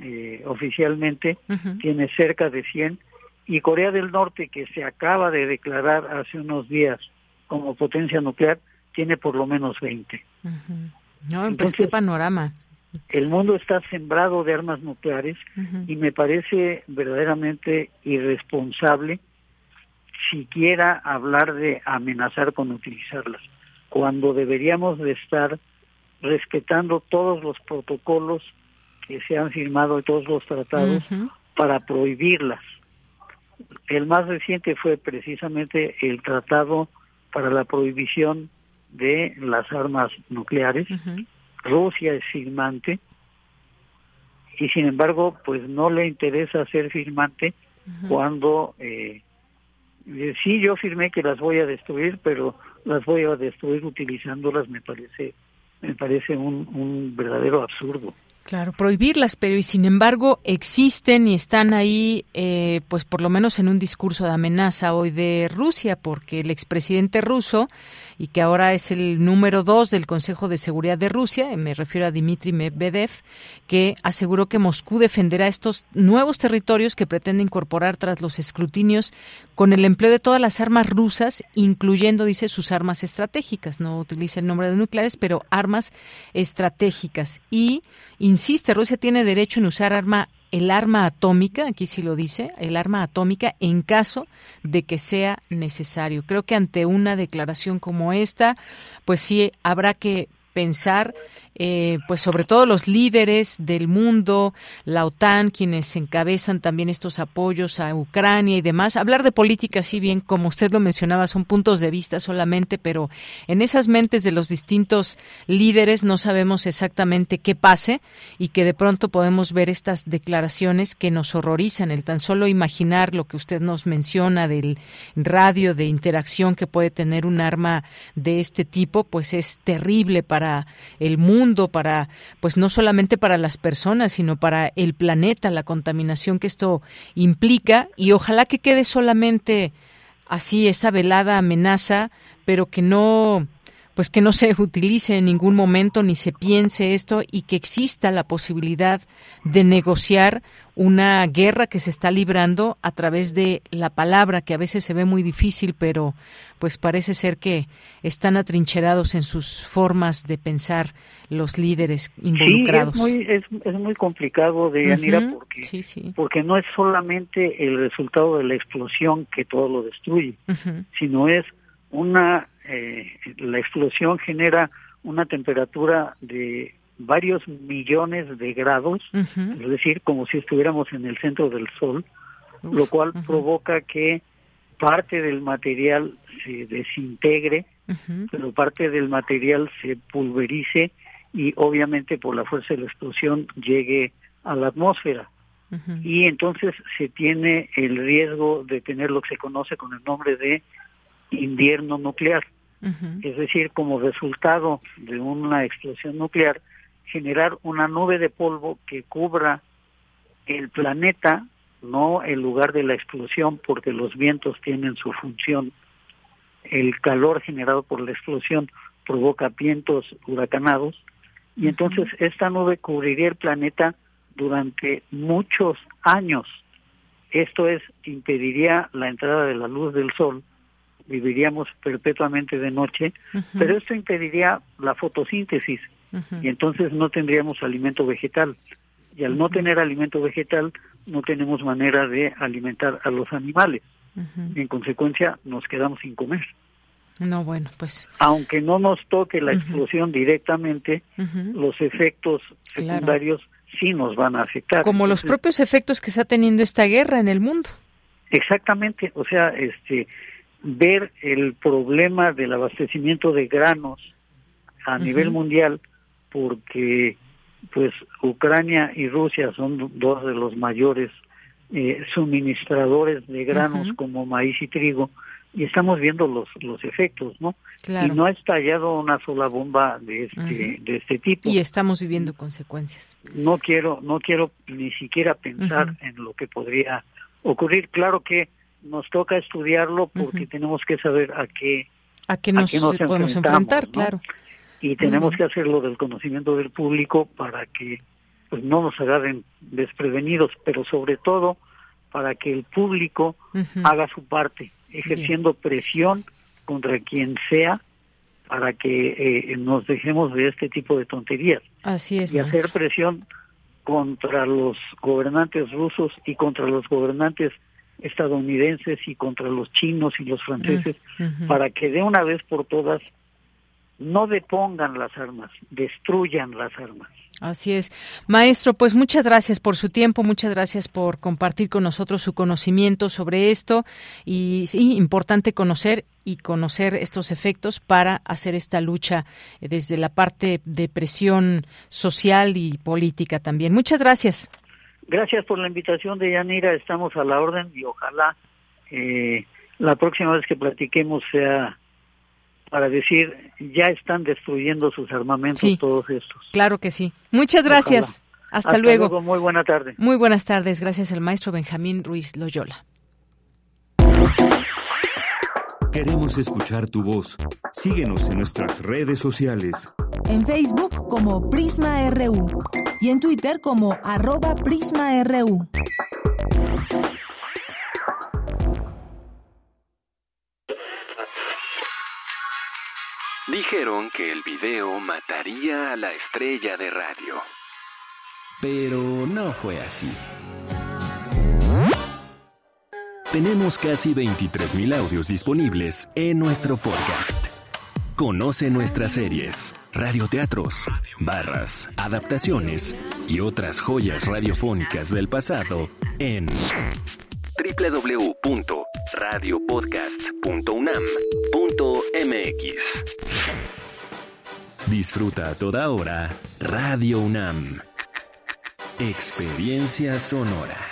eh, oficialmente, tiene cerca de 100, y Corea del Norte, que se acaba de declarar hace unos días como potencia nuclear, tiene por lo menos 20.
No, pues qué panorama.
El mundo está sembrado de armas nucleares y me parece verdaderamente irresponsable siquiera hablar de amenazar con utilizarlas, cuando deberíamos de estar respetando todos los protocolos que se han firmado y todos los tratados para prohibirlas. El más reciente fue precisamente el tratado para la prohibición de las armas nucleares. Rusia es firmante y sin embargo pues no le interesa ser firmante cuando eh, sí yo firmé que las voy a destruir pero las voy a destruir utilizándolas me parece me parece un, un verdadero absurdo
Claro, prohibirlas, pero y sin embargo existen y están ahí, eh, pues por lo menos en un discurso de amenaza hoy de Rusia, porque el expresidente ruso y que ahora es el número dos del Consejo de Seguridad de Rusia, me refiero a Dmitry Medvedev, que aseguró que Moscú defenderá estos nuevos territorios que pretende incorporar tras los escrutinios con el empleo de todas las armas rusas, incluyendo, dice, sus armas estratégicas. No utiliza el nombre de nucleares, pero armas estratégicas. Y insiste, Rusia tiene derecho en usar arma el arma atómica, aquí sí lo dice, el arma atómica en caso de que sea necesario. Creo que ante una declaración como esta, pues sí habrá que pensar eh, pues sobre todo los líderes del mundo, la OTAN, quienes encabezan también estos apoyos a Ucrania y demás. Hablar de política, si bien como usted lo mencionaba, son puntos de vista solamente, pero en esas mentes de los distintos líderes no sabemos exactamente qué pase y que de pronto podemos ver estas declaraciones que nos horrorizan. El tan solo imaginar lo que usted nos menciona del radio de interacción que puede tener un arma de este tipo, pues es terrible para el mundo para, pues no solamente para las personas, sino para el planeta, la contaminación que esto implica. Y ojalá que quede solamente así esa velada amenaza, pero que no pues que no se utilice en ningún momento ni se piense esto y que exista la posibilidad de negociar una guerra que se está librando a través de la palabra que a veces se ve muy difícil pero pues parece ser que están atrincherados en sus formas de pensar los líderes involucrados.
Sí, es muy, es, es muy complicado de Yanira porque, porque no es solamente el resultado de la explosión que todo lo destruye, sino es una eh, la explosión genera una temperatura de varios millones de grados, es decir, como si estuviéramos en el centro del Sol, lo cual provoca que parte del material se desintegre, pero parte del material se pulverice y obviamente por la fuerza de la explosión llegue a la atmósfera. Y entonces se tiene el riesgo de tener lo que se conoce con el nombre de invierno nuclear. Es decir, como resultado de una explosión nuclear, generar una nube de polvo que cubra el planeta, no el lugar de la explosión, porque los vientos tienen su función. El calor generado por la explosión provoca vientos huracanados y entonces esta nube cubriría el planeta durante muchos años. Esto es, impediría la entrada de la luz del sol viviríamos perpetuamente de noche, pero esto impediría la fotosíntesis y entonces no tendríamos alimento vegetal. Y al no tener alimento vegetal, no tenemos manera de alimentar a los animales. Y en consecuencia, nos quedamos sin comer.
No, bueno, pues.
Aunque no nos toque la explosión directamente, los efectos secundarios sí nos van a afectar.
Como los propios efectos que está teniendo esta guerra en el mundo.
Exactamente, o sea, este, ver el problema del abastecimiento de granos a nivel mundial porque pues Ucrania y Rusia son dos de los mayores eh, suministradores de granos como maíz y trigo y estamos viendo los los efectos no y no ha estallado una sola bomba de este de este tipo.
Y estamos viviendo consecuencias.
No quiero no quiero ni siquiera pensar en lo que podría ocurrir. Claro que nos toca estudiarlo porque tenemos que saber a qué
a qué nos, podemos enfrentar, claro.
Y tenemos que hacerlo del conocimiento del público para que pues no nos agarren desprevenidos, pero sobre todo para que el público haga su parte, ejerciendo presión contra quien sea para que eh, nos dejemos de este tipo de tonterías.
Así es.
Y hacer presión contra los gobernantes rusos y contra los gobernantes estadounidenses y contra los chinos y los franceses para que de una vez por todas no depongan las armas, destruyan las armas.
Así es. Maestro, pues muchas gracias por su tiempo, muchas gracias por compartir con nosotros su conocimiento sobre esto y sí, importante conocer y conocer estos efectos para hacer esta lucha desde la parte de presión social y política también. Muchas gracias.
Gracias por la invitación de Yanira, estamos a la orden y ojalá eh, la próxima vez que platiquemos sea para decir ya están destruyendo sus armamentos todos estos.
Claro que sí. Muchas gracias. Hasta, luego.
Muy buena tarde.
Muy buenas tardes. Gracias al maestro Benjamín Ruiz Loyola.
Queremos escuchar tu voz. Síguenos en nuestras redes sociales.
En Facebook como Prisma RU y en Twitter como arroba PrismaRU.
Dijeron que el video mataría a la estrella de radio. Pero no fue así. Tenemos casi 23.000 audios disponibles en nuestro podcast. Conoce nuestras series, radioteatros, barras, adaptaciones y otras joyas radiofónicas del pasado en www.radiopodcast.unam.mx. Disfruta a toda hora Radio UNAM. Experiencia sonora.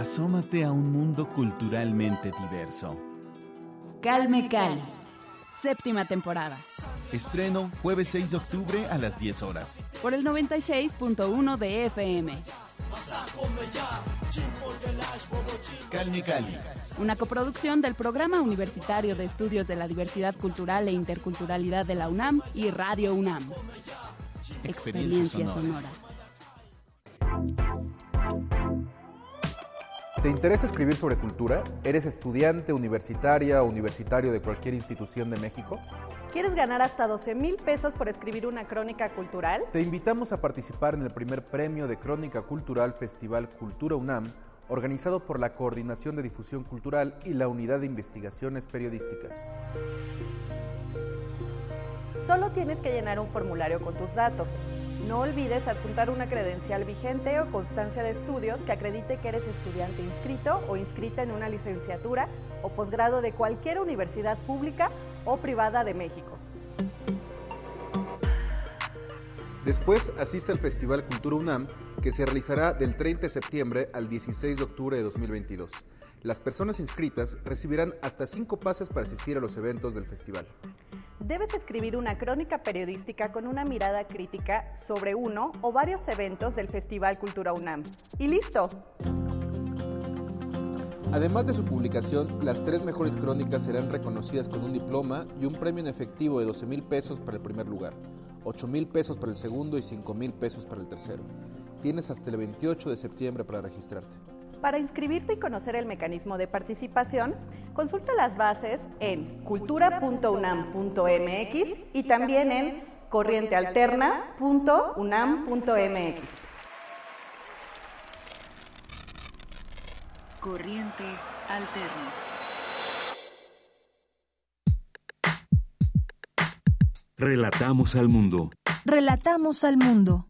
Asómate a un mundo culturalmente diverso.
Calme Cali. Séptima temporada.
Estreno jueves 6 de octubre a las 10 horas.
Por el 96.1 de FM.
Calme Cali.
Una coproducción del Programa Universitario de Estudios de la Diversidad Cultural e Interculturalidad de la UNAM y Radio UNAM. Experiencia, sonora.
¿Te interesa escribir sobre cultura? ¿Eres estudiante, universitaria o universitario de cualquier institución de México?
¿Quieres ganar hasta 12 mil pesos por escribir una crónica cultural?
Te invitamos a participar en el primer premio de Crónica Cultural Festival Cultura UNAM, organizado por la Coordinación de Difusión Cultural y la Unidad de Investigaciones Periodísticas.
Solo tienes que llenar un formulario con tus datos. No olvides adjuntar una credencial vigente o constancia de estudios que acredite que eres estudiante inscrito o inscrita en una licenciatura o posgrado de cualquier universidad pública o privada de México.
Después asiste al Festival Cultura UNAM, que se realizará del 30 de septiembre al 16 de octubre de 2022. Las personas inscritas recibirán hasta cinco pases para asistir a los eventos del festival.
Debes escribir una crónica periodística con una mirada crítica sobre uno o varios eventos del Festival Cultura UNAM. ¡Y listo!
Además de su publicación, las tres mejores crónicas serán reconocidas con un diploma y un premio en efectivo de 12 mil pesos para el primer lugar, 8 mil pesos para el segundo y 5 mil pesos para el tercero. Tienes hasta el 28 de septiembre para registrarte.
Para inscribirte y conocer el mecanismo de participación, consulta las bases en cultura.unam.mx y también en corrientealterna.unam.mx.
Corriente Alterna.
Relatamos al mundo.
Relatamos al mundo.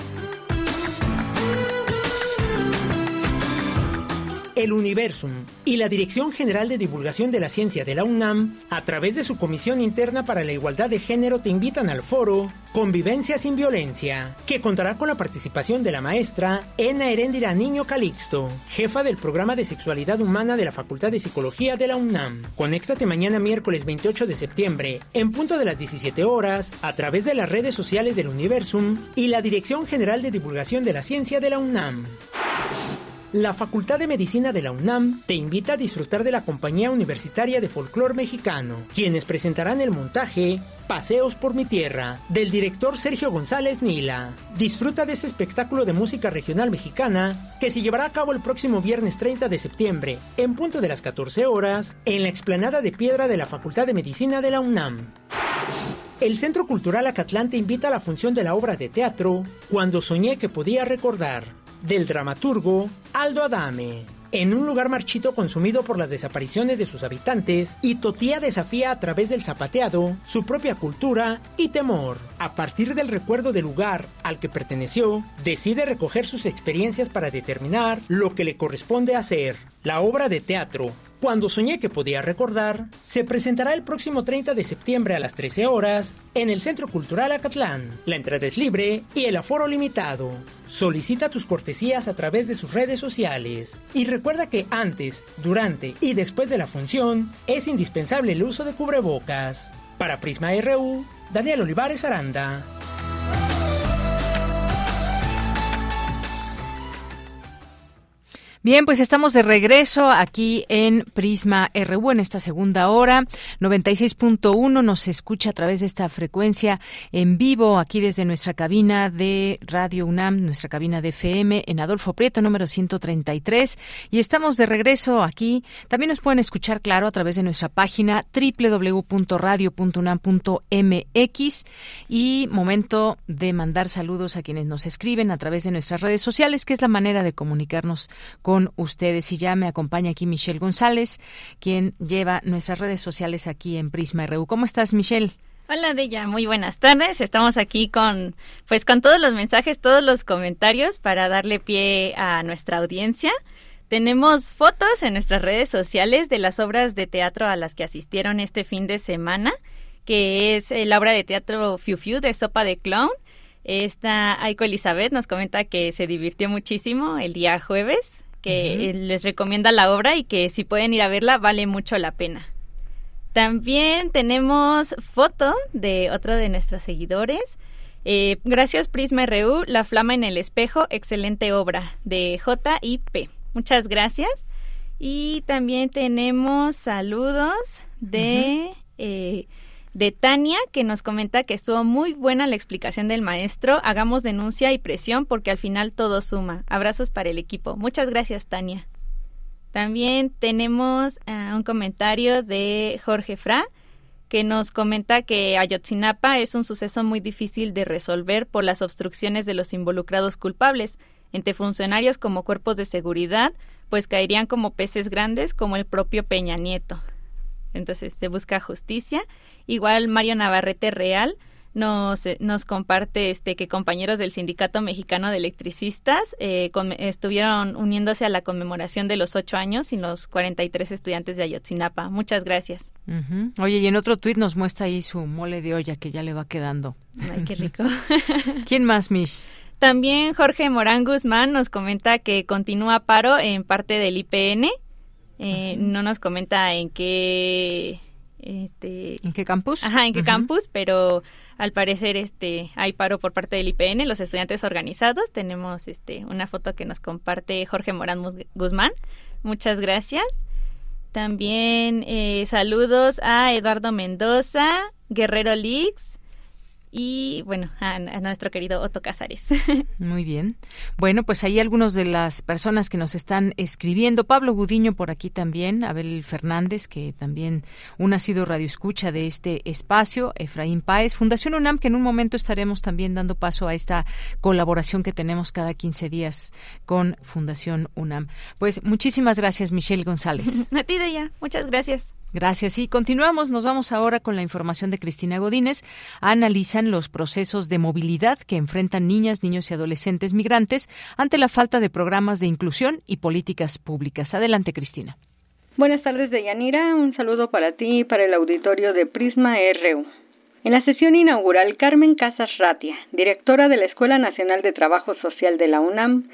El Universum y la Dirección General de Divulgación de la Ciencia de la UNAM, a través de su Comisión Interna para la Igualdad de Género, te invitan al foro Convivencia sin Violencia, que contará con la participación de la maestra Ena Heréndira Niño Calixto, jefa del programa de sexualidad humana de la Facultad de Psicología de la UNAM. Conéctate mañana miércoles 28 de septiembre, en punto de las 17 horas, a través de las redes sociales del Universum y la Dirección General de Divulgación de la Ciencia de la UNAM. La Facultad de Medicina de la UNAM te invita a disfrutar de la Compañía Universitaria de Folclor Mexicano, quienes presentarán el montaje Paseos por mi tierra, del director Sergio González Nila. Disfruta de este espectáculo de música regional mexicana que se llevará a cabo el próximo viernes 30 de septiembre, en punto de las 14 horas, en la explanada de piedra de la Facultad de Medicina de la UNAM. El Centro Cultural Acatlán te invita a la función de la obra de teatro Cuando soñé que podía recordar, del dramaturgo Aldo Adame. En un lugar marchito consumido por las desapariciones de sus habitantes, Itotía desafía a través del zapateado su propia cultura y temor. A partir del recuerdo del lugar al que perteneció, decide recoger sus experiencias para determinar lo que le corresponde hacer. La obra de teatro cuando soñé que podía recordar, se presentará el próximo 30 de septiembre a las 13 horas en el Centro Cultural Acatlán. La entrada es libre y el aforo limitado. Solicita tus cortesías a través de sus redes sociales. Y recuerda que antes, durante y después de la función es indispensable el uso de cubrebocas. Para Prisma RU, Daniel Olivares Aranda.
Bien, pues estamos de regreso aquí en Prisma RU en esta segunda hora. 96.1 nos escucha a través de esta frecuencia en vivo aquí desde nuestra cabina de Radio UNAM, nuestra cabina de FM en Adolfo Prieto número 133 y estamos de regreso aquí. También nos pueden escuchar claro a través de nuestra página www.radio.unam.mx y momento de mandar saludos a quienes nos escriben a través de nuestras redes sociales, que es la manera de comunicarnos con con ustedes. Y ya me acompaña aquí Michelle González, quien lleva nuestras redes sociales aquí en Prisma RU. ¿Cómo estás, Michelle?
Hola Deya, muy buenas tardes. Estamos aquí con pues con todos los mensajes, todos los comentarios para darle pie a nuestra audiencia. Tenemos fotos en nuestras redes sociales de las obras de teatro a las que asistieron este fin de semana, que es la obra de teatro Fiu Fiu de Sopa de Clown. Esta Aiko Elizabeth nos comenta que se divirtió muchísimo el día jueves que les recomienda la obra y que si pueden ir a verla vale mucho la pena. También tenemos foto de otro de nuestros seguidores. Eh, gracias Prisma RU, La Flama en el Espejo, excelente obra de J y P. Muchas gracias. Y también tenemos saludos de de Tania, que nos comenta que estuvo muy buena la explicación del maestro. Hagamos denuncia y presión porque al final todo suma. Abrazos para el equipo. Muchas gracias, Tania. También tenemos eh, un comentario de Jorge Fra, que nos comenta que Ayotzinapa es un suceso muy difícil de resolver por las obstrucciones de los involucrados culpables, entre funcionarios como cuerpos de seguridad, pues caerían como peces grandes como el propio Peña Nieto. Entonces se busca justicia Igual Mario Navarrete Real nos, eh, nos comparte este que compañeros del Sindicato Mexicano de Electricistas eh, estuvieron uniéndose a la conmemoración de los ocho años y los 43 estudiantes de Ayotzinapa. Muchas gracias.
Oye, y en otro tuit nos muestra ahí su mole de olla que ya le va quedando.
Ay, qué rico.
¿Quién más, Mish?
También Jorge Morán Guzmán nos comenta que continúa paro en parte del IPN. Eh, no nos comenta en qué este,
¿En qué campus?
Ajá, en qué campus, pero al parecer este hay paro por parte del IPN, los estudiantes organizados. Tenemos este una foto que nos comparte Jorge Morán Guzmán. Muchas gracias. También eh, saludos a Eduardo Mendoza, Guerrero Leaks, y bueno, a, nuestro querido Otto Casares.
Muy bien. Bueno, pues ahí algunos de las personas que nos están escribiendo. Pablo Gudiño por aquí también, Abel Fernández, que también un ha sido radioescucha de este espacio, Efraín Páez, Fundación UNAM, que en un momento estaremos también dando paso a esta colaboración que tenemos cada 15 días con Fundación UNAM. Pues muchísimas gracias, Michelle González.
a ti, Deya. Muchas gracias.
Gracias. Y continuamos. Nos vamos ahora con la información de Cristina Godínez. Analizan los procesos de movilidad que enfrentan niñas, niños y adolescentes migrantes ante la falta de programas de inclusión y políticas públicas. Adelante, Cristina.
Buenas tardes, Deyanira. Un saludo para ti y para el auditorio de Prisma RU. En la sesión inaugural, Carmen Casas Ratia, directora de la Escuela Nacional de Trabajo Social de la UNAM,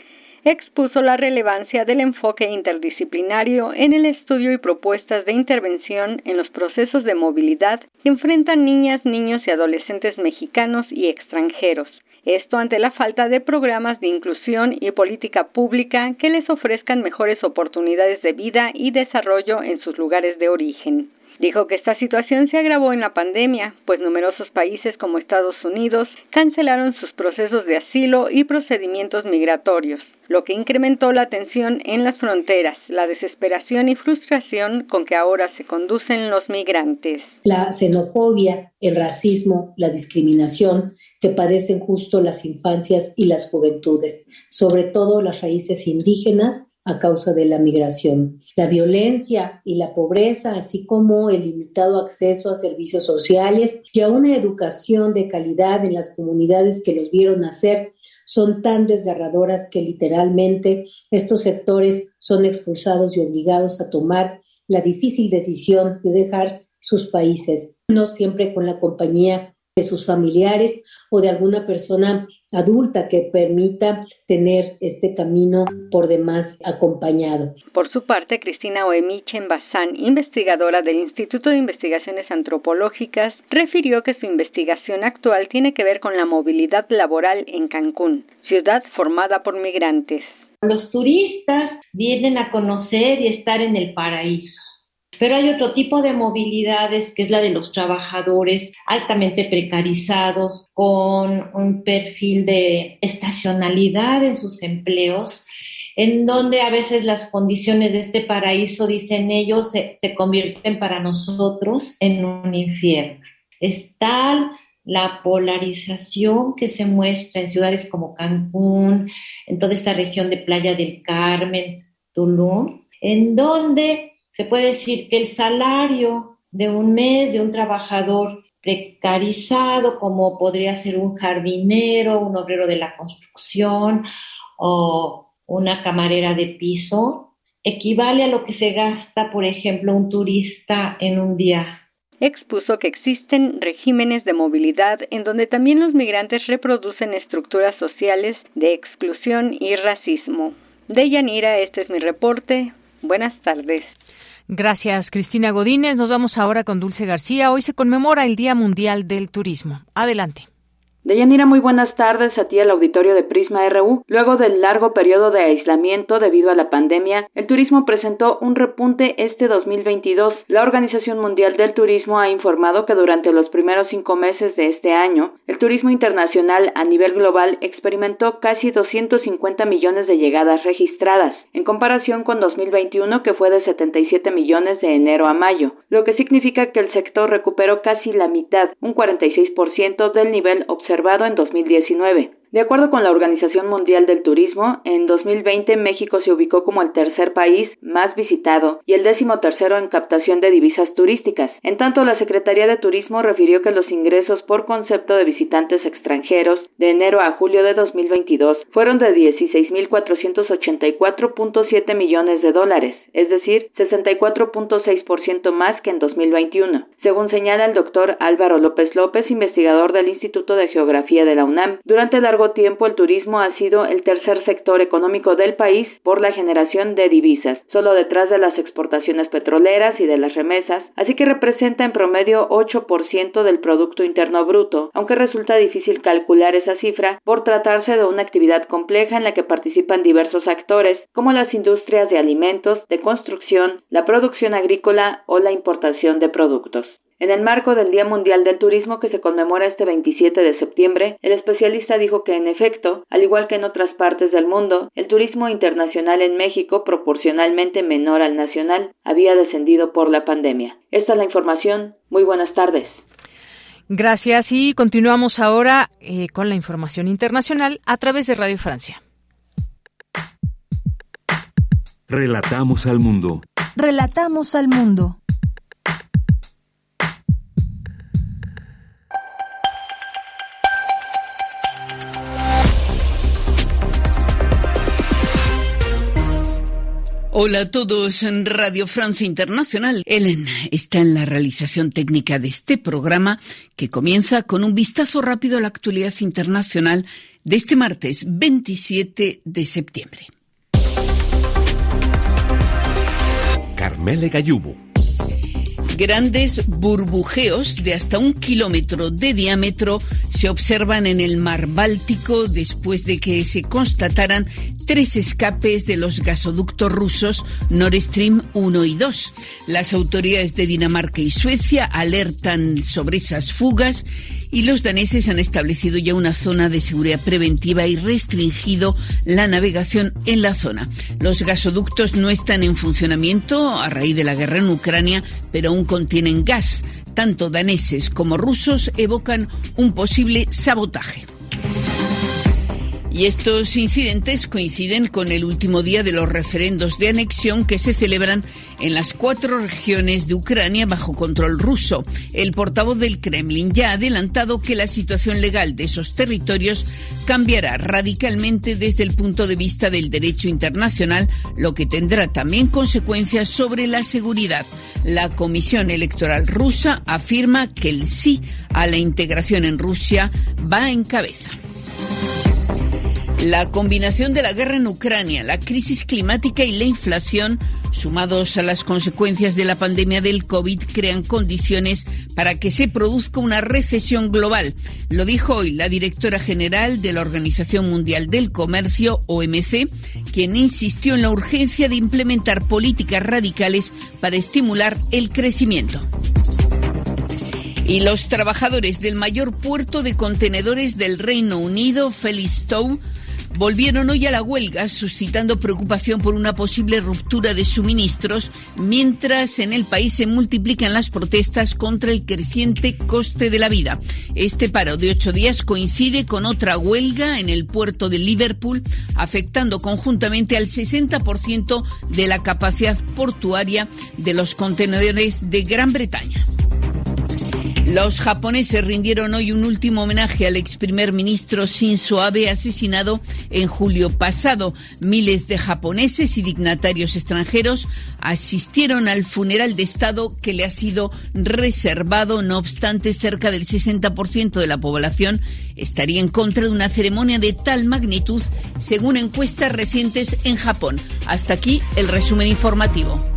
expuso la relevancia del enfoque interdisciplinario en el estudio y propuestas de intervención en los procesos de movilidad que enfrentan niñas, niños y adolescentes mexicanos y extranjeros. Esto ante la falta de programas de inclusión y política pública que les ofrezcan mejores oportunidades de vida y desarrollo en sus lugares de origen. Dijo que esta situación se agravó en la pandemia, pues numerosos países como Estados Unidos cancelaron sus procesos de asilo y procedimientos migratorios, lo que incrementó la tensión en las fronteras, la desesperación y frustración con que ahora se conducen los migrantes.
La xenofobia, el racismo, la discriminación que padecen justo las infancias y las juventudes, sobre todo las raíces indígenas a causa de la migración. La violencia y la pobreza, así como el limitado acceso a servicios sociales y a una educación de calidad en las comunidades que los vieron nacer, son tan desgarradoras que literalmente estos sectores son expulsados y obligados a tomar la difícil decisión de dejar sus países, no siempre con la compañía de sus familiares o de alguna persona adulta que permita tener este camino por demás acompañado.
Por su parte, Cristina Oemichen Bazán, investigadora del Instituto de Investigaciones Antropológicas, refirió que su investigación actual tiene que ver con la movilidad laboral en Cancún, ciudad formada por migrantes.
Los turistas vienen a conocer y estar en el paraíso pero hay otro tipo de movilidades que es la de los trabajadores altamente precarizados, con un perfil de estacionalidad en sus empleos, en donde a veces las condiciones de este paraíso, dicen ellos, se, convierten para nosotros en un infierno. Es tal la polarización que se muestra en ciudades como Cancún, en toda esta región de Playa del Carmen, Tulum, en donde se puede decir que el salario de un mes de un trabajador precarizado, como podría ser un jardinero, un obrero de la construcción o una camarera de piso, equivale a lo que se gasta, por ejemplo, un turista en un día
expuso que existen regímenes de movilidad en donde también los migrantes reproducen estructuras sociales de exclusión y racismo. De Yanira, este es mi reporte. Buenas tardes.
Gracias, Cristina Godínez. Nos vamos ahora con Dulce García. Hoy se conmemora el Día Mundial del Turismo. Adelante.
Deyanira, muy buenas tardes a ti al auditorio de Prisma RU. Luego del largo periodo de aislamiento debido a la pandemia, el turismo presentó un repunte este 2022. La Organización Mundial del Turismo ha informado que durante los primeros cinco meses de este año, el turismo internacional a nivel global experimentó casi 250 millones de llegadas registradas, en comparación con 2021 que fue de 77 millones de enero a mayo, lo que significa que el sector recuperó casi la mitad, un 46% del nivel observado en 2019. De acuerdo con la Organización Mundial del Turismo, en 2020 México se ubicó como el tercer país más visitado y el décimo tercero en captación de divisas turísticas. En tanto, la Secretaría de Turismo refirió que los ingresos por concepto de visitantes extranjeros de enero a julio de 2022 fueron de 16.484.7 millones de dólares, es decir, 64.6% más que en 2021. Según señala el doctor Álvaro López López, investigador del Instituto de Geografía de la UNAM, durante la tiempo el turismo ha sido el tercer sector económico del país por la generación de divisas, solo detrás de las exportaciones petroleras y de las remesas, así que representa en promedio 8% del Producto Interno Bruto, aunque resulta difícil calcular esa cifra por tratarse de una actividad compleja en la que participan diversos actores, como las industrias de alimentos, de construcción, la producción agrícola o la importación de productos. En el marco del Día Mundial del Turismo que se conmemora este 27 de septiembre, el especialista dijo que en efecto, al igual que en otras partes del mundo, el turismo internacional en México, proporcionalmente menor al nacional, había descendido por la pandemia. Esta es la información. Muy buenas tardes.
Gracias y continuamos ahora eh, con la información internacional a través de Radio Francia.
Relatamos al mundo.
Relatamos al mundo.
Hola a todos en Radio Francia Internacional. Ellen está en la realización técnica de este programa que comienza con un vistazo rápido a la actualidad internacional de este martes 27 de septiembre.
Carmele Gallubo
Grandes burbujeos de hasta un kilómetro de diámetro se observan en el mar Báltico después de que se constataran tres escapes de los gasoductos rusos Nord Stream 1 y 2. Las autoridades de Dinamarca y Suecia alertan sobre esas fugas y los daneses han establecido ya una zona de seguridad preventiva y restringido la navegación en la zona. Los gasoductos no están en funcionamiento a raíz de la guerra en Ucrania, pero aún contienen gas. Tanto daneses como rusos evocan un posible sabotaje. Y estos incidentes coinciden con el último día de los referendos de anexión que se celebran en las cuatro regiones de Ucrania bajo control ruso. El portavoz del Kremlin ya ha adelantado que la situación legal de esos territorios cambiará radicalmente desde el punto de vista del derecho internacional, lo que tendrá también consecuencias sobre la seguridad. La Comisión Electoral rusa afirma que el sí a la integración en Rusia va en cabeza. La combinación de la guerra en Ucrania, la crisis climática y la inflación, sumados a las consecuencias de la pandemia del COVID, crean condiciones para que se produzca una recesión global. Lo dijo hoy la directora general de la Organización Mundial del Comercio, OMC, quien insistió en la urgencia de implementar políticas radicales para estimular el crecimiento. Y los trabajadores del mayor puerto de contenedores del Reino Unido, Felixstowe, volvieron hoy a la huelga, suscitando preocupación por una posible ruptura de suministros, mientras en el país se multiplican las protestas contra el creciente coste de la vida. Este paro de ocho días coincide con otra huelga en el puerto de Liverpool, afectando conjuntamente al 60% de la capacidad portuaria de los contenedores de Gran Bretaña. Los japoneses rindieron hoy un último homenaje al ex primer ministro Shinzo Abe asesinado en julio pasado. Miles de japoneses y dignatarios extranjeros asistieron al funeral de Estado que le ha sido reservado. No obstante, cerca del 60% de la población estaría en contra de una ceremonia de tal magnitud, según encuestas recientes en Japón. Hasta aquí el resumen informativo.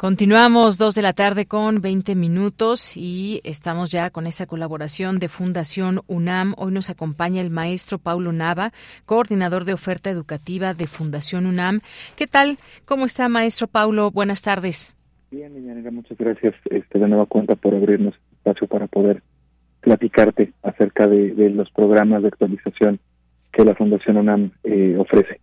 Continuamos dos de la tarde con 20 minutos y estamos ya con esa colaboración de Fundación UNAM. Hoy nos acompaña el maestro Paulo Nava, coordinador de oferta educativa de Fundación UNAM. ¿Qué tal? ¿Cómo está, maestro Paulo? Buenas tardes.
Bien, Deyanira, muchas gracias este, de nueva cuenta por abrirnos espacio para poder platicarte acerca de, los programas de actualización que la Fundación UNAM eh, ofrece.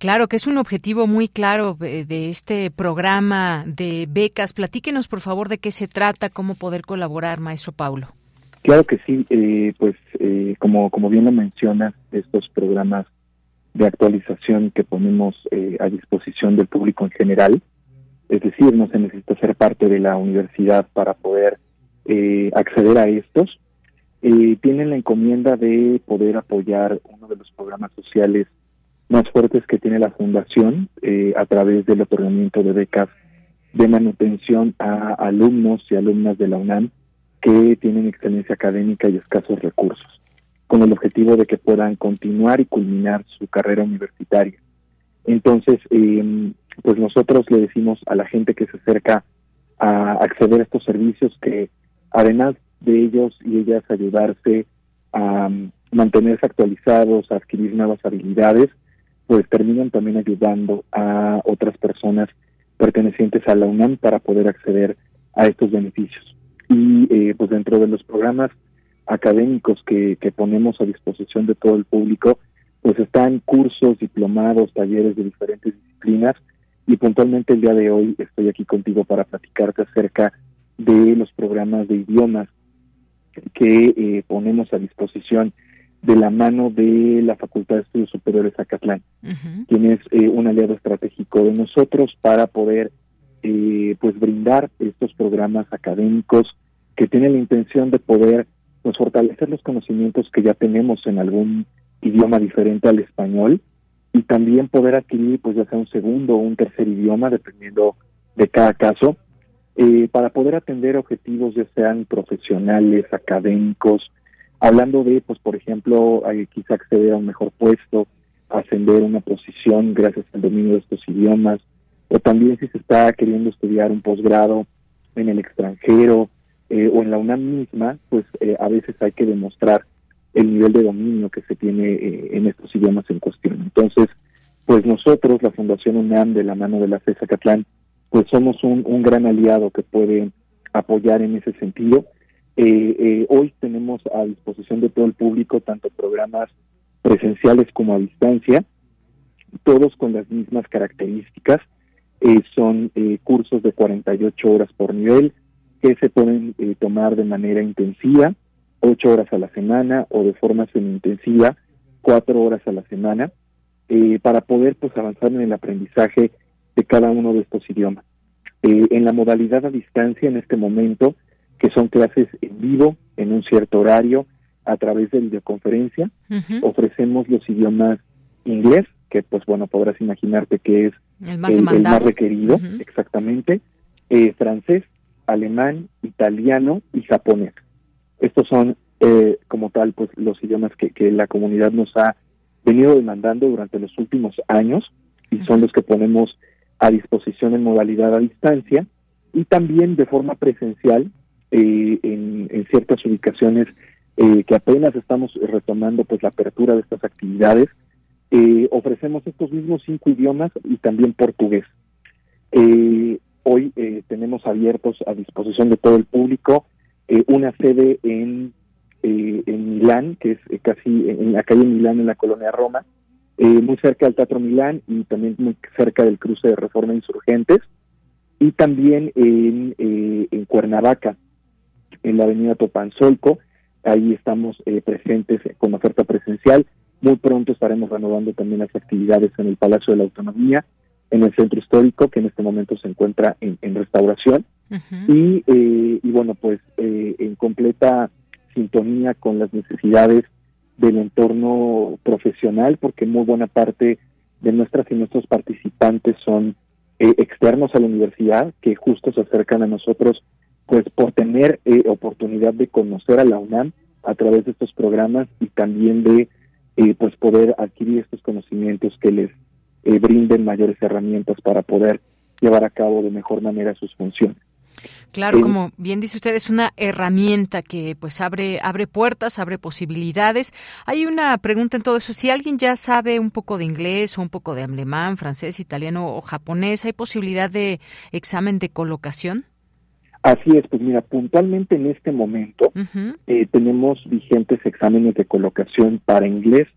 Claro, que es un objetivo muy claro de, este programa de becas. Platíquenos, por favor, de qué se trata, cómo poder colaborar, maestro Paulo.
Claro que sí, eh, pues eh, como, como bien lo menciona, estos programas de actualización que ponemos a disposición del público en general, es decir, no se necesita ser parte de la universidad para poder eh, acceder a estos. Eh, tienen la encomienda de poder apoyar uno de los programas sociales más fuertes que tiene la Fundación eh, a través del otorgamiento de becas de manutención a alumnos y alumnas de la UNAM que tienen excelencia académica y escasos recursos, con el objetivo de que puedan continuar y culminar su carrera universitaria. Entonces, eh, pues nosotros le decimos a la gente que se acerca a acceder a estos servicios que además de ellos y ellas ayudarse a um, mantenerse actualizados, a adquirir nuevas habilidades, pues terminan también ayudando a otras personas pertenecientes a la UNAM para poder acceder a estos beneficios. Y eh, pues dentro de los programas académicos que, que ponemos a disposición de todo el público, pues están cursos, diplomados, talleres de diferentes disciplinas y puntualmente el día de hoy estoy aquí contigo para platicarte acerca de los programas de idiomas que eh, ponemos a disposición de la mano de la Facultad de Estudios Superiores Acatlán, quien es eh, un aliado estratégico de nosotros para poder eh, pues brindar estos programas académicos que tienen la intención de poder pues fortalecer los conocimientos que ya tenemos en algún idioma diferente al español y también poder adquirir pues ya sea un segundo o un tercer idioma dependiendo de cada caso eh, para poder atender objetivos ya sean profesionales académicos hablando de pues por ejemplo eh, quizá acceder a un mejor puesto ascender una posición gracias al dominio de estos idiomas o también si se está queriendo estudiar un posgrado en el extranjero eh, o en la UNAM misma pues a veces hay que demostrar el nivel de dominio que se tiene eh, en estos idiomas en cuestión. Entonces, pues nosotros, la Fundación UNAM, de la mano de la CESA Catlán, pues somos un gran aliado que puede apoyar en ese sentido. Eh, eh, hoy tenemos a disposición de todo el público tanto programas presenciales como a distancia, todos con las mismas características. Eh, son eh, cursos de 48 horas por nivel que se pueden eh, tomar de manera intensiva, 8 horas a la semana o de forma semi-intensiva, 4 horas a la semana, para poder pues avanzar en el aprendizaje de cada uno de estos idiomas. en la modalidad a distancia en este momento, que son clases en vivo, en un cierto horario, a través de videoconferencia, ofrecemos los idiomas inglés, que pues bueno, podrás imaginarte que es
el más,
requerido, exactamente, eh, francés, alemán, italiano y japonés. Estos son eh, como tal pues los idiomas que, que, la comunidad nos ha venido demandando durante los últimos años y son los que ponemos a disposición en modalidad a distancia y también de forma presencial eh, en, ciertas ubicaciones que apenas estamos retomando pues la apertura de estas actividades eh, ofrecemos estos mismos cinco idiomas y también portugués. Eh, hoy eh, tenemos abiertos a disposición de todo el público una sede en, en Milán, que es casi en la calle Milán, en la colonia Roma, muy cerca del Teatro Milán y también muy cerca del cruce de Reforma Insurgentes, y también en, en Cuernavaca, en la avenida Topanzolco, ahí estamos presentes con oferta presencial. Muy pronto estaremos renovando también las actividades en el Palacio de la Autonomía, en el centro histórico, que en este momento se encuentra en, restauración. y, eh, y, bueno, pues eh, en completa sintonía con las necesidades del entorno profesional, porque muy buena parte de nuestras y nuestros participantes son eh, externos a la universidad, que justo se acercan a nosotros, pues por tener oportunidad de conocer a la UNAM a través de estos programas y también de y pues poder adquirir estos conocimientos que les eh, brinden mayores herramientas para poder llevar a cabo de mejor manera sus funciones.
Claro, eh, como bien dice usted, es una herramienta que pues abre abre puertas, abre posibilidades. Hay una pregunta en todo eso. Si alguien ya sabe un poco de inglés o un poco de alemán, francés, italiano o japonés, ¿hay posibilidad de examen de colocación?
Así es, pues mira, puntualmente en este momento eh, tenemos vigentes exámenes de colocación para inglés,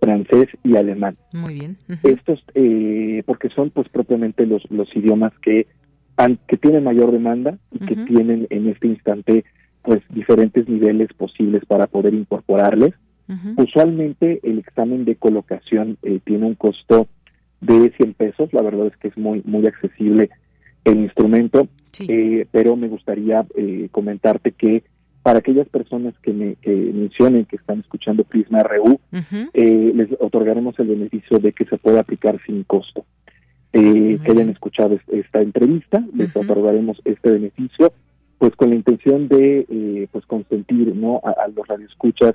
francés y alemán.
Muy bien.
Estos, eh, porque son pues propiamente los, los idiomas que, han, que tienen mayor demanda y que tienen en este instante pues diferentes niveles posibles para poder incorporarles. Usualmente el examen de colocación eh, tiene un costo de 100 pesos, la verdad es que es muy, muy accesible el instrumento, eh, pero me gustaría eh, comentarte que para aquellas personas que me mencionen que están escuchando Prisma RU, eh, les otorgaremos el beneficio de que se pueda aplicar sin costo. que hayan escuchado esta entrevista, les otorgaremos este beneficio, pues con la intención de pues consentir no a, los radioescuchas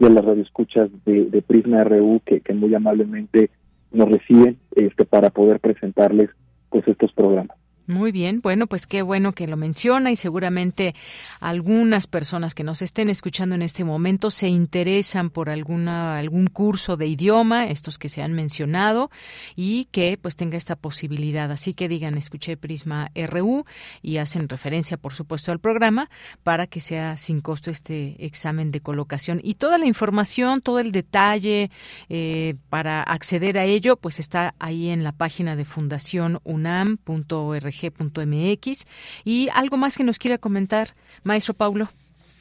y a las radioescuchas de, de Prisma RU que, que muy amablemente nos reciben este para poder presentarles pues estos programas.
Muy bien, bueno, pues qué bueno que lo menciona y seguramente algunas personas que nos estén escuchando en este momento se interesan por alguna algún curso de idioma, estos que se han mencionado y que pues tenga esta posibilidad. Así que digan, escuché Prisma RU y hacen referencia, por supuesto, al programa para que sea sin costo este examen de colocación y toda la información, todo el detalle eh, para acceder a ello, pues está ahí en la página de fundacionunam.org mx y algo más que nos quiera comentar, maestro Paulo.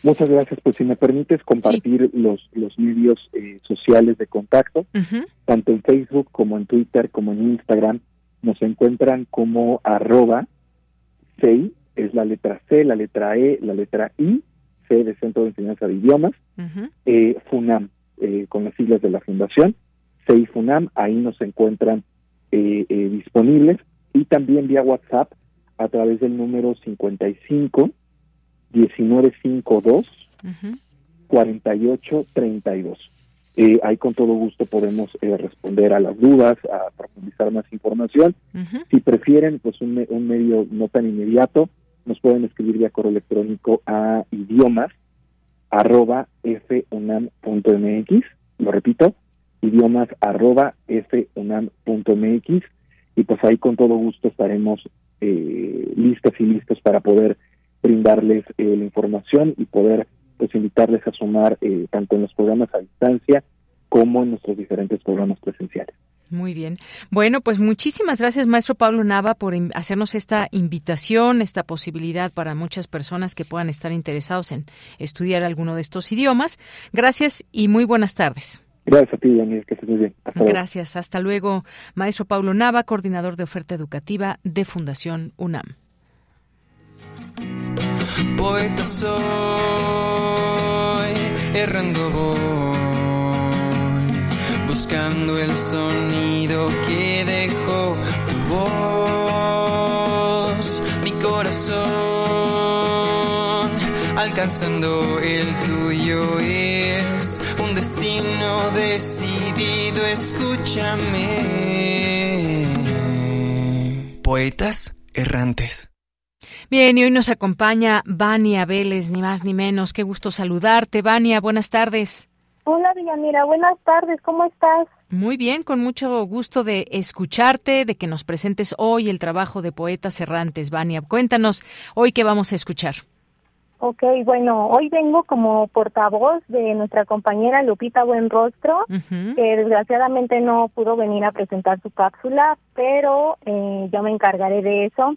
Muchas gracias. Pues si me permites compartir los, los medios eh, sociales de contacto, tanto en Facebook como en Twitter como en Instagram, nos encuentran como arroba CEI, es la letra C, la letra E, la letra I, C de Centro de Enseñanza de Idiomas, eh, FUNAM, eh, con las siglas de la Fundación, CEI FUNAM, ahí nos encuentran disponibles y también vía WhatsApp a través del número 55 1952 4832. Eh, ahí con todo gusto podemos eh, responder a las dudas, a profundizar más información. Si prefieren, pues un, un, medio no tan inmediato, nos pueden escribir vía correo electrónico a idiomas arroba funam.mx, lo repito, idiomas arroba funam.mx y pues ahí con todo gusto estaremos eh, listas y listos para poder brindarles eh, la información y poder pues invitarles a sumar eh, tanto en los programas a distancia como en nuestros diferentes programas presenciales.
Muy bien. Bueno, pues muchísimas gracias, maestro Pablo Nava, por hacernos esta invitación, esta posibilidad para muchas personas que puedan estar interesados en estudiar alguno de estos idiomas. Gracias y muy buenas tardes.
Gracias a ti, Daniel, que estés muy bien.
Gracias. Hasta luego, maestro Pablo Nava, coordinador de oferta educativa de Fundación UNAM.
Poeta soy, errando buscando el sonido que dejó tu voz, mi corazón, alcanzando el tuyo es destino decidido, escúchame. Poetas errantes.
Bien, y hoy nos acompaña Vania Vélez, ni más ni menos. Qué gusto saludarte, Vania. Buenas tardes.
Hola Villamira, buenas tardes, ¿cómo estás?
Muy bien, con mucho gusto de escucharte, de que nos presentes hoy el trabajo de Poetas Errantes. Vania, cuéntanos hoy qué vamos a escuchar.
Ok, bueno, hoy vengo como portavoz de nuestra compañera Lupita Buenrostro, que desgraciadamente no pudo venir a presentar su cápsula, pero eh, yo me encargaré de eso.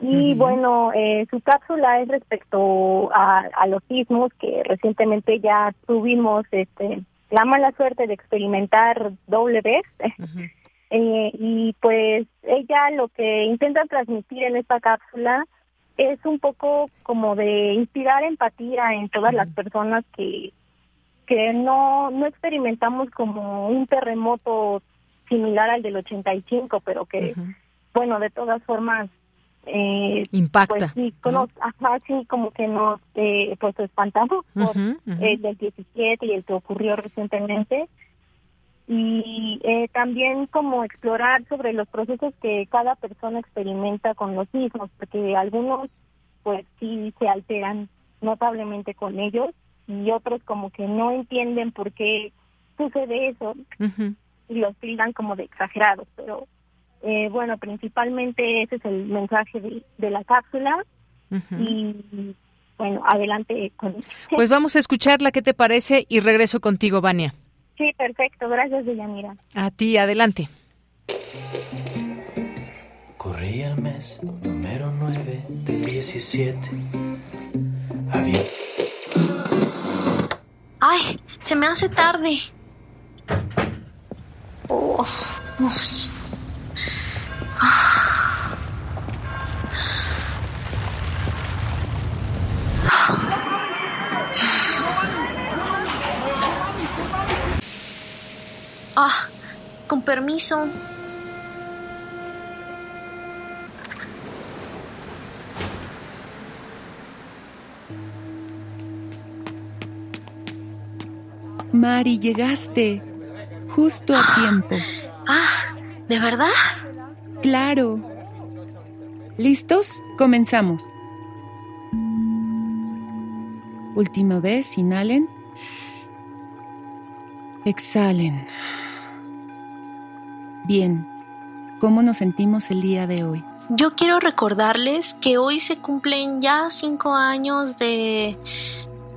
Y bueno, eh, su cápsula es respecto a, los sismos que recientemente ya tuvimos este, la mala suerte de experimentar doble vez. Eh, y pues ella lo que intenta transmitir en esta cápsula es un poco como de inspirar empatía en todas las personas que que no no experimentamos como un terremoto similar al del 85, pero que bueno, de todas formas
eh, impacta
pues sí, sí como que nos eh, pues espantamos por el del 17 y el que ocurrió recientemente y eh, también como explorar sobre los procesos que cada persona experimenta con los mismos porque algunos pues sí se alteran notablemente con ellos y otros como que no entienden por qué sucede eso y los tildan como de exagerados pero eh, bueno, principalmente ese es el mensaje de, la cápsula y bueno, adelante con
Pues vamos a escucharla, ¿qué te parece? Y regreso contigo, Vania.
Sí, perfecto, gracias, Deyanira.
A ti, adelante.
Corría el mes número 9 del 17. Había...
¡Ay! Se me hace tarde. Oh, Ah, con permiso.
Mari, llegaste. Justo a tiempo.
Ah, ¿de verdad?
Claro. ¿Listos? Comenzamos. Última vez, inhalen. Exhalen. Bien, ¿cómo nos sentimos el día de hoy?
Yo quiero recordarles que hoy se cumplen ya cinco años de,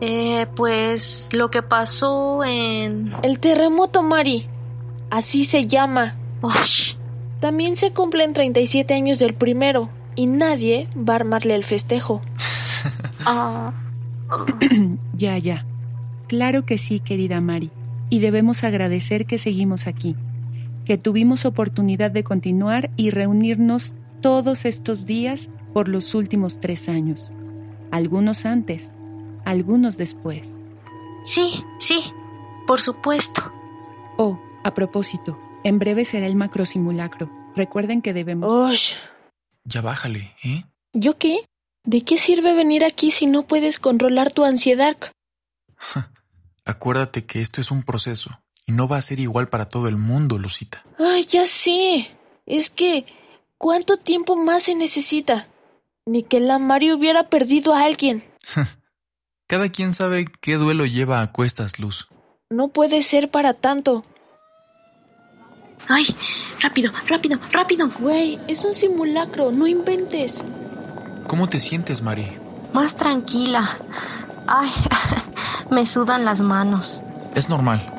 eh, pues, lo que pasó en...
El terremoto, Mari. Así se llama. También se cumplen 37 años del primero y nadie va a armarle el festejo.
Ah. ya, ya. Claro que sí, querida Mari. Y debemos agradecer que seguimos aquí, que tuvimos oportunidad de continuar y reunirnos todos estos días por los últimos tres años. Algunos antes, algunos después.
Sí, sí, por supuesto.
Oh, a propósito, en breve será el macrosimulacro. Recuerden que debemos.
¡Osh!
Ya bájale, ¿eh?
¿Yo qué? ¿De qué sirve venir aquí si no puedes controlar tu ansiedad?
Acuérdate que esto es un proceso y no va a ser igual para todo el mundo, Lucita.
Ay, ya sé. Es que, ¿cuánto tiempo más se necesita? Ni que la Mari hubiera perdido a alguien.
Cada quien sabe qué duelo lleva a cuestas, Luz.
No puede ser para tanto.
¡Ay! ¡Rápido, rápido, rápido!
Güey, es un simulacro, no inventes.
¿Cómo te sientes, Mari?
Más tranquila. Ay, me sudan las manos.
Es normal.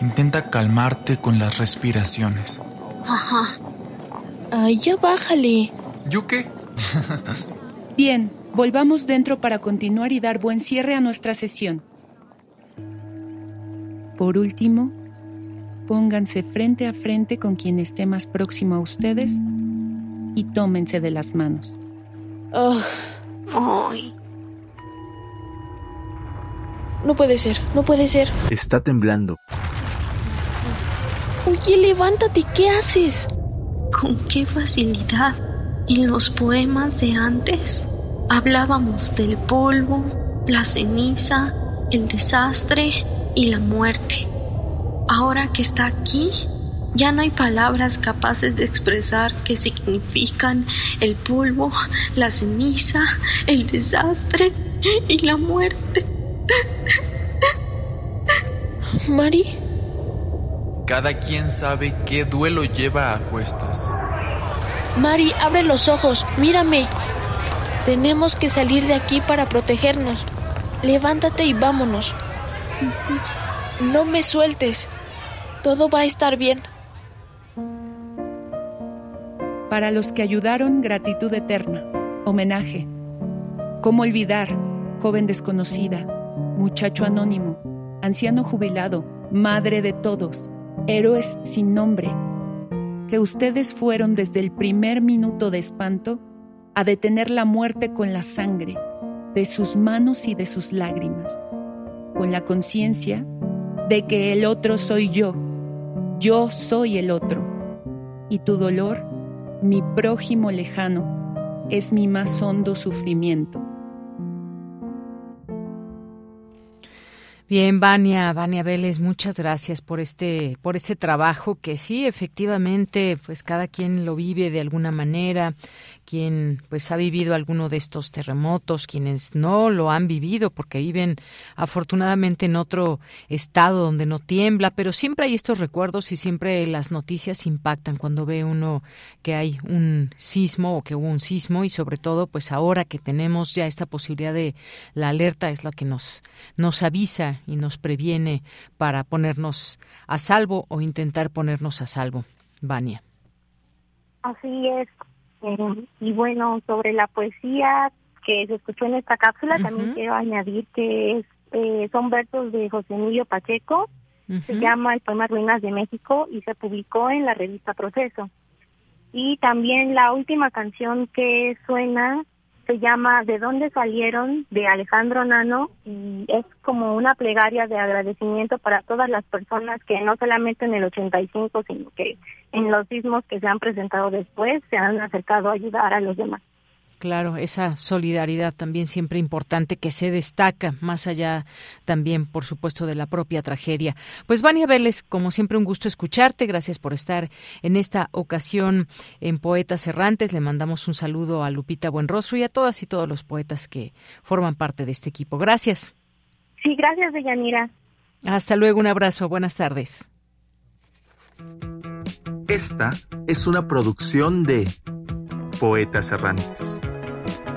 Intenta calmarte con las respiraciones.
Ajá. Ay, ya bájale.
¿Yo qué?
Bien, volvamos dentro para continuar y dar buen cierre a nuestra sesión. Por último, pónganse frente a frente con quien esté más próximo a ustedes y tómense de las manos.
Ay. No puede ser, no puede ser.
Está temblando.
Oye, levántate, ¿qué haces?
Con qué facilidad. En los poemas de antes hablábamos del polvo, la ceniza, el desastre y la muerte. Ahora que está aquí, ya no hay palabras capaces de expresar qué significan el polvo, la ceniza, el desastre y la muerte.
Mari.
Cada quien sabe qué duelo lleva a cuestas.
Mari, abre los ojos, mírame. Tenemos que salir de aquí para protegernos. Levántate y vámonos. No me sueltes. Todo va a estar bien.
Para los que ayudaron, gratitud eterna. Homenaje. ¿Cómo olvidar? Joven desconocida, muchacho anónimo, anciano jubilado, madre de todos, héroes sin nombre, que ustedes fueron desde el primer minuto de espanto a detener la muerte con la sangre de sus manos y de sus lágrimas, con la conciencia de que el otro soy yo, yo soy el otro, y tu dolor, mi prójimo lejano, es mi más hondo sufrimiento.
Bien, Vania, Vania Vélez, muchas gracias por este, por este trabajo que sí, efectivamente, pues cada quien lo vive de alguna manera, quien pues ha vivido alguno de estos terremotos, quienes no lo han vivido porque viven afortunadamente en otro estado donde no tiembla, pero siempre hay estos recuerdos y siempre las noticias impactan cuando ve uno que hay un sismo o que hubo un sismo y sobre todo pues ahora que tenemos ya esta posibilidad de la alerta es la que nos nos avisa y nos previene para ponernos a salvo o intentar ponernos a salvo. Vania.
Así es, eh, y bueno, sobre la poesía que se escuchó en esta cápsula, también quiero añadir que es, eh, son versos de José Emilio Pacheco, se llama El poema Ruinas de México y se publicó en la revista Proceso. Y también la última canción que suena se llama ¿De dónde salieron? de Alejandro Nano y es como una plegaria de agradecimiento para todas las personas que no solamente en el 85, sino que en los sismos que se han presentado después se han acercado a ayudar a los demás.
Claro, esa solidaridad también siempre importante que se destaca más allá también, por supuesto, de la propia tragedia. Pues Vania Vélez, como siempre un gusto escucharte. Gracias por estar en esta ocasión en Poetas Errantes. Le mandamos un saludo a Lupita Buenrostro y a todas y todos los poetas que forman parte de este equipo. Gracias.
Sí, gracias, Deyanira.
Hasta luego, un abrazo. Buenas tardes.
Esta es una producción de Poetas Errantes,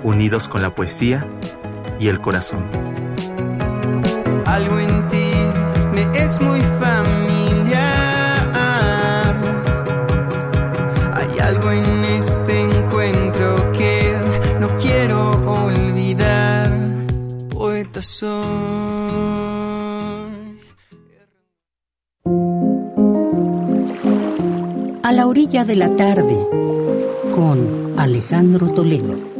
unidos con la poesía y el corazón.
Algo en ti me es muy familiar. Hay algo en este encuentro que no quiero olvidar. Poeta soy.
A la orilla de la tarde, con Alejandro Toledo.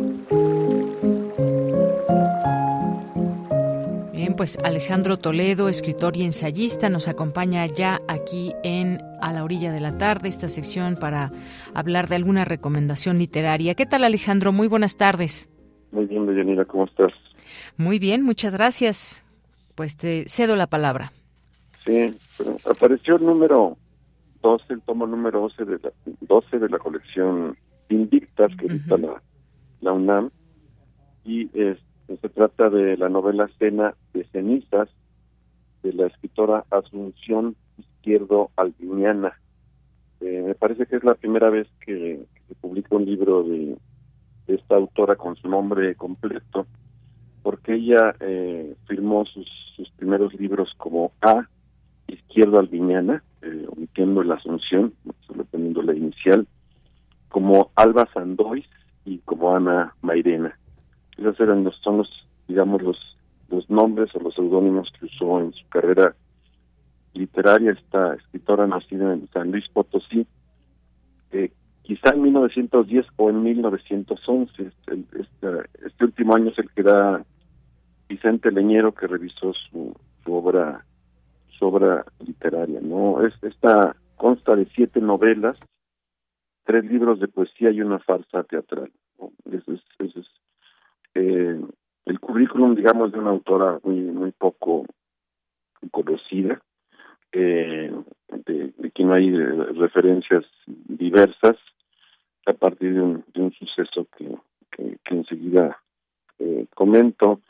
Bien, pues Alejandro Toledo, escritor y ensayista, nos acompaña ya aquí en A la orilla de la tarde, esta sección para hablar de alguna recomendación literaria. ¿Qué tal Alejandro? Muy buenas tardes.
Muy bien, Deyanira, ¿cómo estás?
Muy bien, muchas gracias. Pues te cedo la palabra.
Sí, apareció el número 12, el tomo número 12 de la, 12 de la colección Invictas que edita la, la UNAM y es, se trata de la novela Cena de cenizas de la escritora Asunción Izquierdo Albiniana. Eh, me parece que es la primera vez que, se publica un libro de, esta autora con su nombre completo, porque ella eh, firmó sus, sus primeros libros como A, Izquierdo Albiñana, eh, omitiendo la Asunción, solo poniendo la inicial, como Alba Sandois y como Ana Mairena. Esos eran los, son los, digamos, los, los nombres o los seudónimos que usó en su carrera literaria, esta escritora nacida en San Luis Potosí, eh, quizá en 1910 o en 1911. Este, este, este, último año es el que da Vicente Leñero, que revisó su, su obra su obra literaria. no es Esta consta de siete novelas, tres libros de poesía y una farsa teatral. Ese es, eh, el currículum, digamos, de una autora muy, muy poco conocida, eh, de, de quien hay eh, referencias diversas a partir de un, suceso que, que, enseguida eh, comento.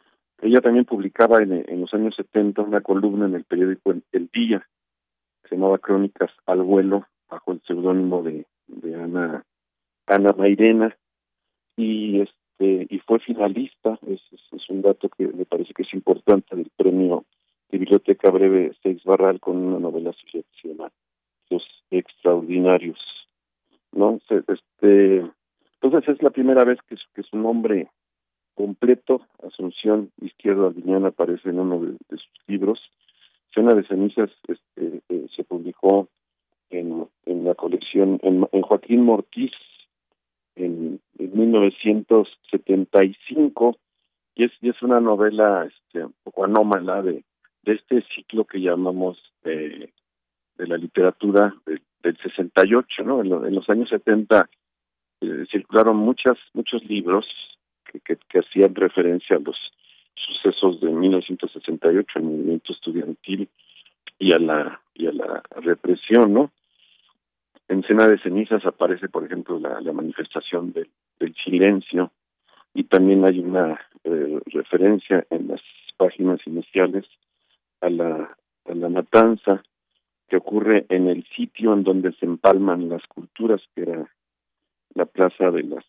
Ella también publicaba en, en, los años 70 una columna en el periódico El, Día, que se llamaba Crónicas al vuelo, bajo el seudónimo de, de Ana, Ana Mairena, y este y fue finalista, es, es, un dato que me parece que es importante, del premio de Biblioteca Breve Seis Barral con una novela suya que se llama Los Extraordinarios. ¿no? Este, entonces es la primera vez que, que su nombre completo, Asunción Izquierdo Aldiñana, aparece en uno de, sus libros. Cena de cenizas este, eh, se publicó en, en la colección, en, en Joaquín Mortiz, en, en 1975, y es, y es una novela este, un poco anómala de, de este ciclo que llamamos eh, de la literatura del, del 68, ¿no? En, los años 70 eh, circularon muchas muchos libros que, que, que, hacían referencia a los sucesos de 1968, el movimiento estudiantil y a la y a la represión, ¿no? En Cena de Cenizas aparece, por ejemplo, la, manifestación del, del silencio y también hay una eh, referencia en las páginas iniciales a la, a la matanza que ocurre en el sitio en donde se empalman las culturas, que era la plaza de las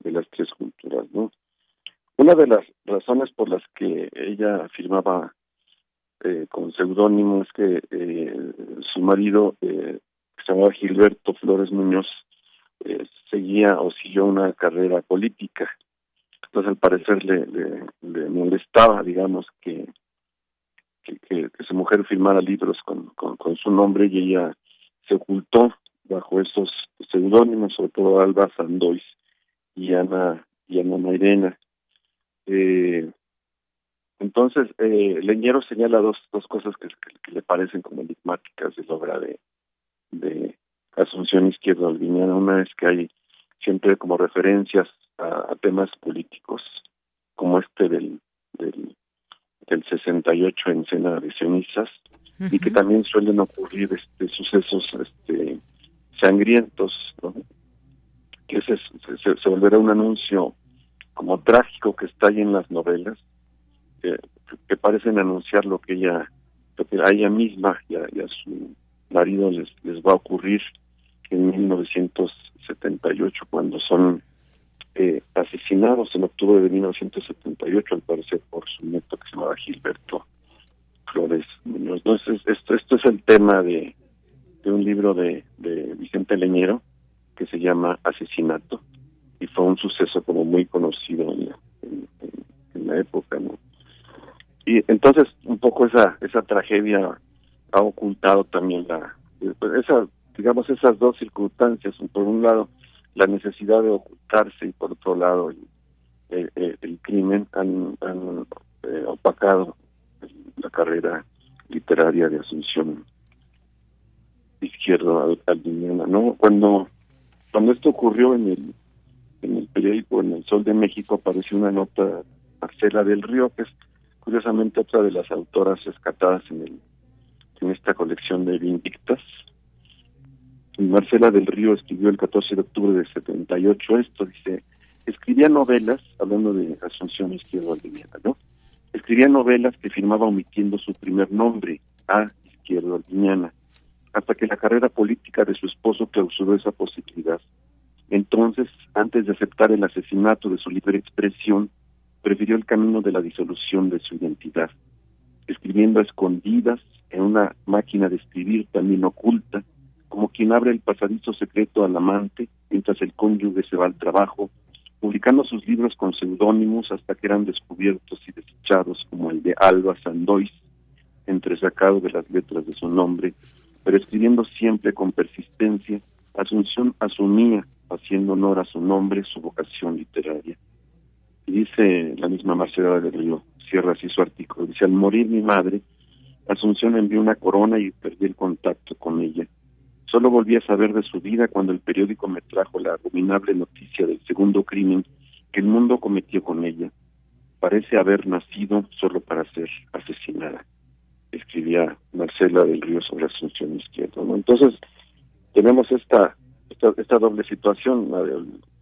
de las tres culturas, ¿no? Una de las razones por las que ella firmaba eh, con seudónimo es que eh, su marido, eh, que se llamaba Gilberto Flores Muñoz, eh, seguía o siguió una carrera política. Entonces, al parecer, le, le, le molestaba, digamos, que que, que, su mujer firmara libros con, su nombre y ella se ocultó bajo esos seudónimos, sobre todo Alba Sandois y Ana, y Ana Mairena. Eh, entonces, eh, Leñero señala dos, dos cosas que, le parecen como enigmáticas de la obra de, de Asunción Izquierdo Albiniana. Una es que hay siempre como referencias a, a temas políticos, como este del, del del 68 en Cena de Cenizas y que también suelen ocurrir este sucesos este sangrientos que se, se, volverá un anuncio como trágico que está ahí en las novelas que, que parecen anunciar lo que ella lo que a ella misma y a, y a su marido les va a ocurrir en 1978 cuando son eh, asesinados en octubre de 1978, al parecer por su nieto que se llamaba Gilberto Flores Muñoz. Entonces, esto, esto es el tema de, de un libro de, de Vicente Leñero que se llama Asesinato y fue un suceso como muy conocido en la, en, la época, ¿no? Y entonces un poco esa esa tragedia ha ocultado también la esa digamos esas dos circunstancias, por un lado la necesidad de ocultarse y por otro lado el, crimen han, han eh, opacado la carrera literaria de Asunción Izquierdo Aldiniana, ¿no? Cuando cuando esto ocurrió en el en el periódico en el Sol de México apareció una nota Marcela del Río que es curiosamente otra de las autoras rescatadas en el en esta colección de Vindictas Marcela del Río escribió el 14 de octubre de 78 esto, dice, escribía novelas, hablando de Asunción Izquierdo Aldiñana, ¿no? Escribía novelas que firmaba omitiendo su primer nombre, A. Izquierdo Aldiñana, hasta que la carrera política de su esposo clausuró esa posibilidad. Entonces, antes de aceptar el asesinato de su libre expresión, prefirió el camino de la disolución de su identidad, escribiendo a escondidas en una máquina de escribir también oculta, como quien abre el pasadizo secreto al amante mientras el cónyuge se va al trabajo, publicando sus libros con seudónimos hasta que eran descubiertos y desechados como el de Alba Sandois, entresacado de las letras de su nombre, pero escribiendo siempre con persistencia, Asunción asumía, haciendo honor a su nombre, su vocación literaria. Y dice la misma Marcela del Río, cierra así su artículo, dice, al morir mi madre, Asunción envió una corona y perdí el contacto con ella. Solo volví a saber de su vida cuando el periódico me trajo la abominable noticia del segundo crimen que el mundo cometió con ella. Parece haber nacido solo para ser asesinada, escribía Marcela del Río sobre Asunción Izquierdo. Entonces, tenemos esta, esta, esta doble situación,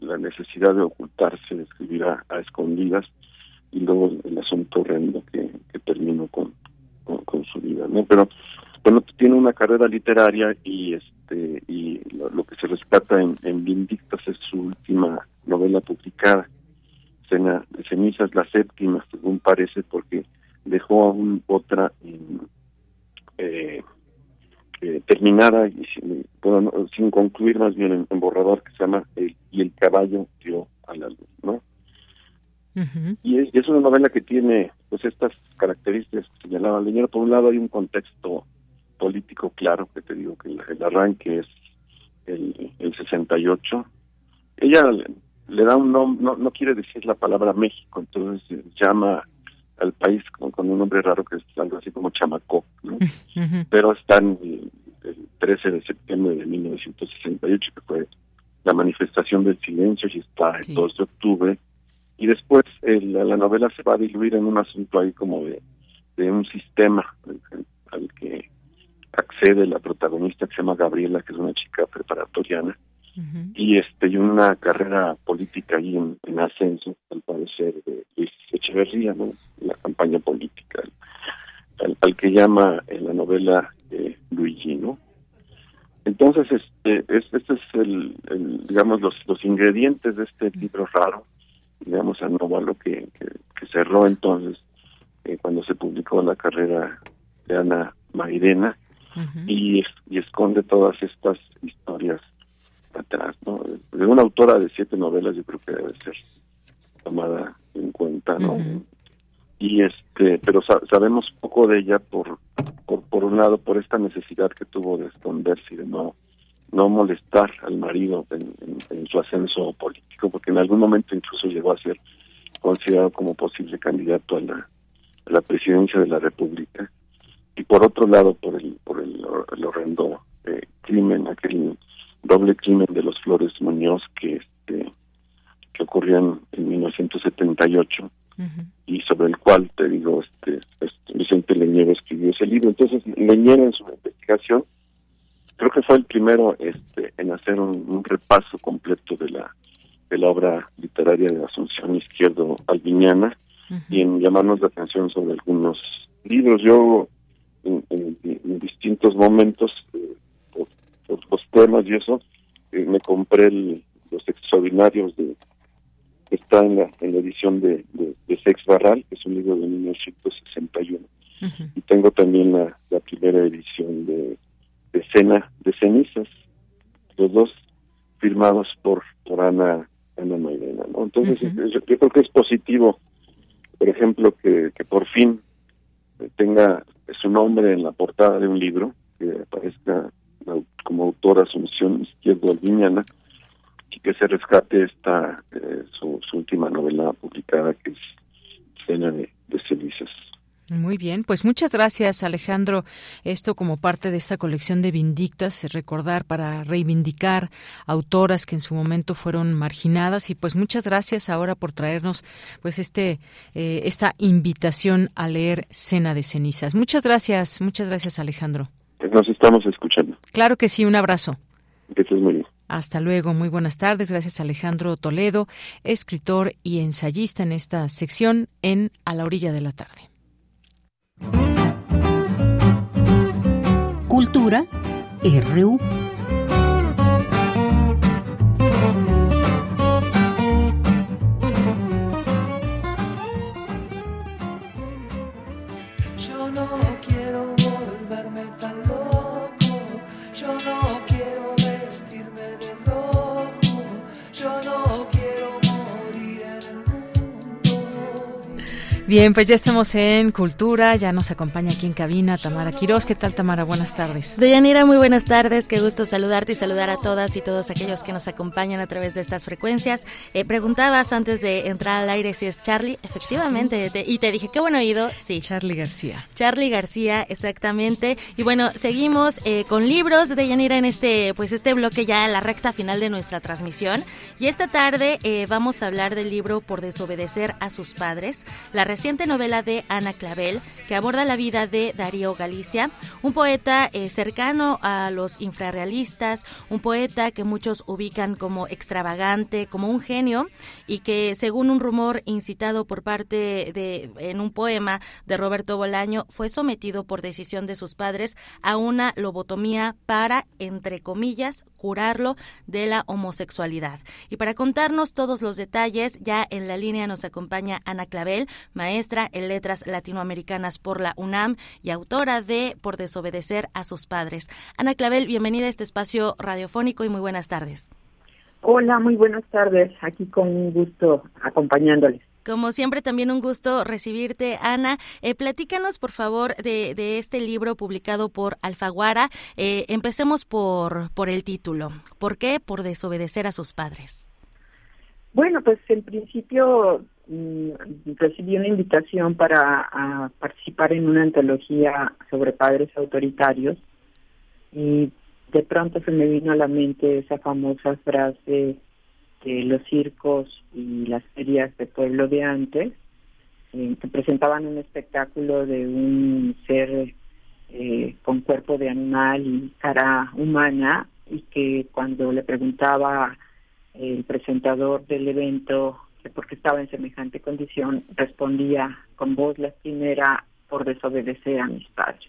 la, necesidad de ocultarse, de escribir a, escondidas, y luego el asunto horrendo que, que terminó con, con, su vida, ¿no? Pero bueno, tiene una carrera literaria y este y lo, que se rescata en, en, Vindictas es su última novela publicada, Cena de cenizas, la séptima, según parece, porque dejó aún otra eh, eh, terminada y sin, sin, concluir más bien en, borrador que se llama el, Y el caballo dio a la luz, ¿no? Y es, una novela que tiene pues estas características que señalaba Leñero. Por un lado hay un contexto político claro, que te digo que el, arranque es el, el 68. Ella le, da un nombre, no, no quiere decir la palabra México, entonces llama al país con, un nombre raro que es algo así como Chamacó, ¿no? pero está en el, 13 de septiembre de 1968, que fue la manifestación del silencio, y está el 2 de octubre, y después la novela se va a diluir en un asunto ahí como de, de un sistema al, que accede la protagonista que se llama Gabriela, que es una chica preparatoriana, y este y una carrera política ahí en, ascenso, al parecer, de Luis Echeverría, ¿no? la campaña política, al, que llama en la novela eh, Luigi, ¿no? Entonces, este, este es el, digamos, los, los ingredientes de este libro raro, digamos, anómalo que, que, cerró entonces eh, cuando se publicó la carrera de Ana Mairena y, y esconde todas estas historias atrás, ¿no? De una autora de siete novelas yo creo que debe ser tomada en cuenta, ¿no? Y este, pero sabemos poco de ella por, por, por un lado por esta necesidad que tuvo de esconderse y de no no molestar al marido en, su ascenso político, porque en algún momento incluso llegó a ser considerado como posible candidato a la, la presidencia de la República. Y por otro lado, por el, por el, horrendo eh, crimen, aquel doble crimen de los Flores Muñoz que este que ocurrió en, 1978 y sobre el cual te digo este, este, Vicente Leñero escribió ese libro entonces Leñero en su investigación creo que fue el primero este en hacer un, repaso completo de la de la obra literaria de Asunción Izquierdo Alviñana y en llamarnos la atención sobre algunos libros. Yo en, distintos momentos eh, los temas y eso, eh, me compré los extraordinarios de está en la, en la edición de, de, Sex Barral, que es un libro de 1961. Y tengo también la, la primera edición de, de Cena de Cenizas, los dos firmados por, por Ana, Ana Mairena. ¿no? Entonces, yo, creo que es positivo, por ejemplo, que, que por fin tenga su nombre en la portada de un libro, que aparezca como autora Asunción Izquierdo Alviñana y que se rescate esta eh, su, última novela publicada que es Cena de, de Cenizas.
Muy bien, pues muchas gracias Alejandro. Esto como parte de esta colección de Vindictas, recordar para reivindicar autoras que en su momento fueron marginadas y pues muchas gracias ahora por traernos pues este eh, esta invitación a leer Cena de cenizas. Muchas gracias, muchas gracias Alejandro.
Nos estamos escuchando.
Claro que sí, un abrazo.
Que estés muy bien.
Hasta luego, muy buenas tardes. Gracias Alejandro Toledo, escritor y ensayista en esta sección en A la orilla de la tarde.
Cultura RU.
Bien, pues ya estamos en Cultura, ya nos acompaña aquí en cabina Tamara Quiroz. ¿Qué tal, Tamara? Buenas tardes.
Deyanira, muy buenas tardes. Qué gusto saludarte y saludar a todas y todos aquellos que nos acompañan a través de estas frecuencias. Eh, preguntabas antes de entrar al aire si es Charlie. Efectivamente, y te dije, qué buen oído. Sí.
Charlie García.
Charlie García, exactamente. Y bueno, seguimos eh, con libros de Deyanira en este, pues este bloque ya en la recta final de nuestra transmisión. Y esta tarde eh, vamos a hablar del libro Por desobedecer a sus padres. La reciente novela de Ana Clavel que aborda la vida de Darío Galicia, un poeta eh, cercano a los infrarrealistas, un poeta que muchos ubican como extravagante, como un genio y que según un rumor incitado por parte de en un poema de Roberto Bolaño fue sometido por decisión de sus padres a una lobotomía para entre comillas curarlo de la homosexualidad. Y para contarnos todos los detalles, ya en la línea nos acompaña Ana Clavel, maestra en letras latinoamericanas por la UNAM y autora de Por desobedecer a sus padres. Ana Clavel, bienvenida a este espacio radiofónico y muy buenas tardes.
Hola, muy buenas tardes. Aquí con un gusto acompañándoles.
Como siempre, también un gusto recibirte, Ana. Eh, platícanos, por favor, de, de, este libro publicado por Alfaguara. Eh, empecemos por, por el título. ¿Por qué? Por desobedecer a sus padres.
Bueno, pues en principio recibí una invitación para participar en una antología sobre padres autoritarios y de pronto se me vino a la mente esa famosa frase de los circos y las ferias de pueblo de antes, eh, que presentaban un espectáculo de un ser eh, con cuerpo de animal y cara humana y que cuando le preguntaba el presentador del evento que porque estaba en semejante condición respondía con voz lastimera por desobedecer a mis padres.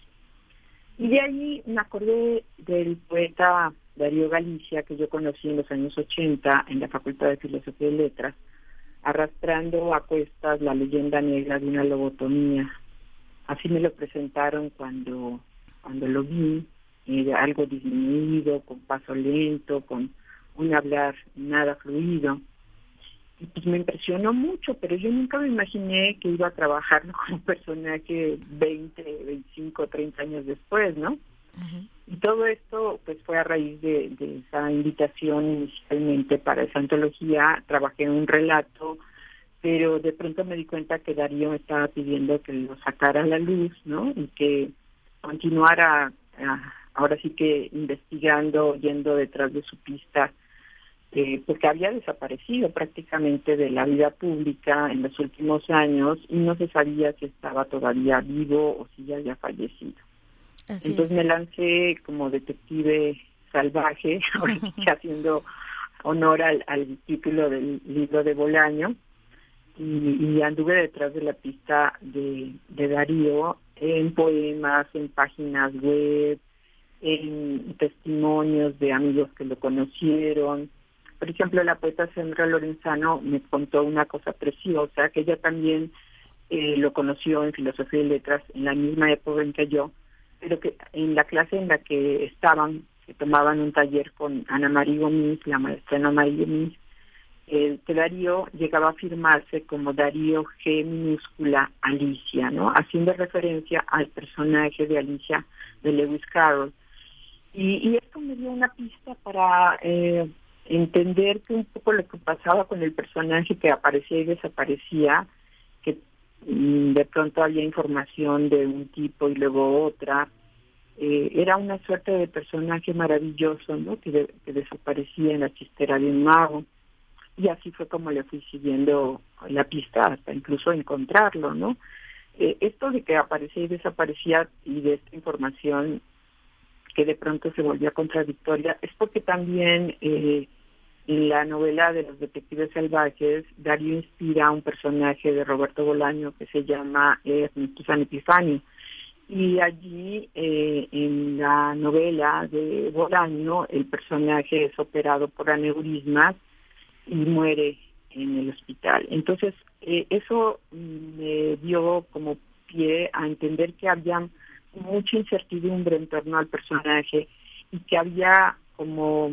Y de ahí me acordé del poeta Darío Galicia, que yo conocí en los años 80 en la Facultad de Filosofía y Letras, arrastrando a cuestas la leyenda negra de una lobotomía. Así me lo presentaron cuando, cuando lo vi, eh, algo disminuido, con paso lento, con un hablar nada fluido. Pues me impresionó mucho, pero yo nunca me imaginé que iba a trabajar con un personaje 20, 25, 30 años después, ¿no? Y todo esto pues fue a raíz de, esa invitación inicialmente para esa antología. Trabajé en un relato, pero de pronto me di cuenta que Darío me estaba pidiendo que lo sacara a la luz, ¿no? Y que continuara, ah, ahora sí que investigando, yendo detrás de su pista, eh, porque había desaparecido prácticamente de la vida pública en los últimos años y no se sabía si estaba todavía vivo o si ya había fallecido. Entonces me lancé como detective salvaje, haciendo honor al, título del libro de Bolaño, y, anduve detrás de la pista de, de Darío en poemas, en páginas web, en testimonios de amigos que lo conocieron. Por ejemplo, la poeta Sandra Lorenzano me contó una cosa preciosa, que ella también eh, lo conoció en Filosofía y Letras en la misma época en que yo, pero que en la clase en la que estaban, que tomaban un taller con Ana María Gómez, la maestra Ana María Gómez, el que Darío llegaba a firmarse como Darío G minúscula Alicia, ¿no? Haciendo referencia al personaje de Alicia de Lewis Carroll. Y, y esto me dio una pista para eh, entender que un poco lo que pasaba con el personaje que aparecía y desaparecía, que Mm, de pronto había información de un tipo y luego otra. Eh, era una suerte de personaje maravilloso, ¿no? Que, desaparecía en la chistera de un mago. Y así fue como le fui siguiendo la pista hasta incluso encontrarlo, ¿no? Eh, esto de que aparecía y desaparecía y de esta información que de pronto se volvía contradictoria es porque también eh, la novela de los detectives salvajes, Darío inspira a un personaje de Roberto Bolaño que se llama Ernesto San Epifanio. Y allí, eh, en la novela de Bolaño, el personaje es operado por aneurismas y muere en el hospital. Entonces, eh, eso me dio como pie a entender que había mucha incertidumbre en torno al personaje y que había como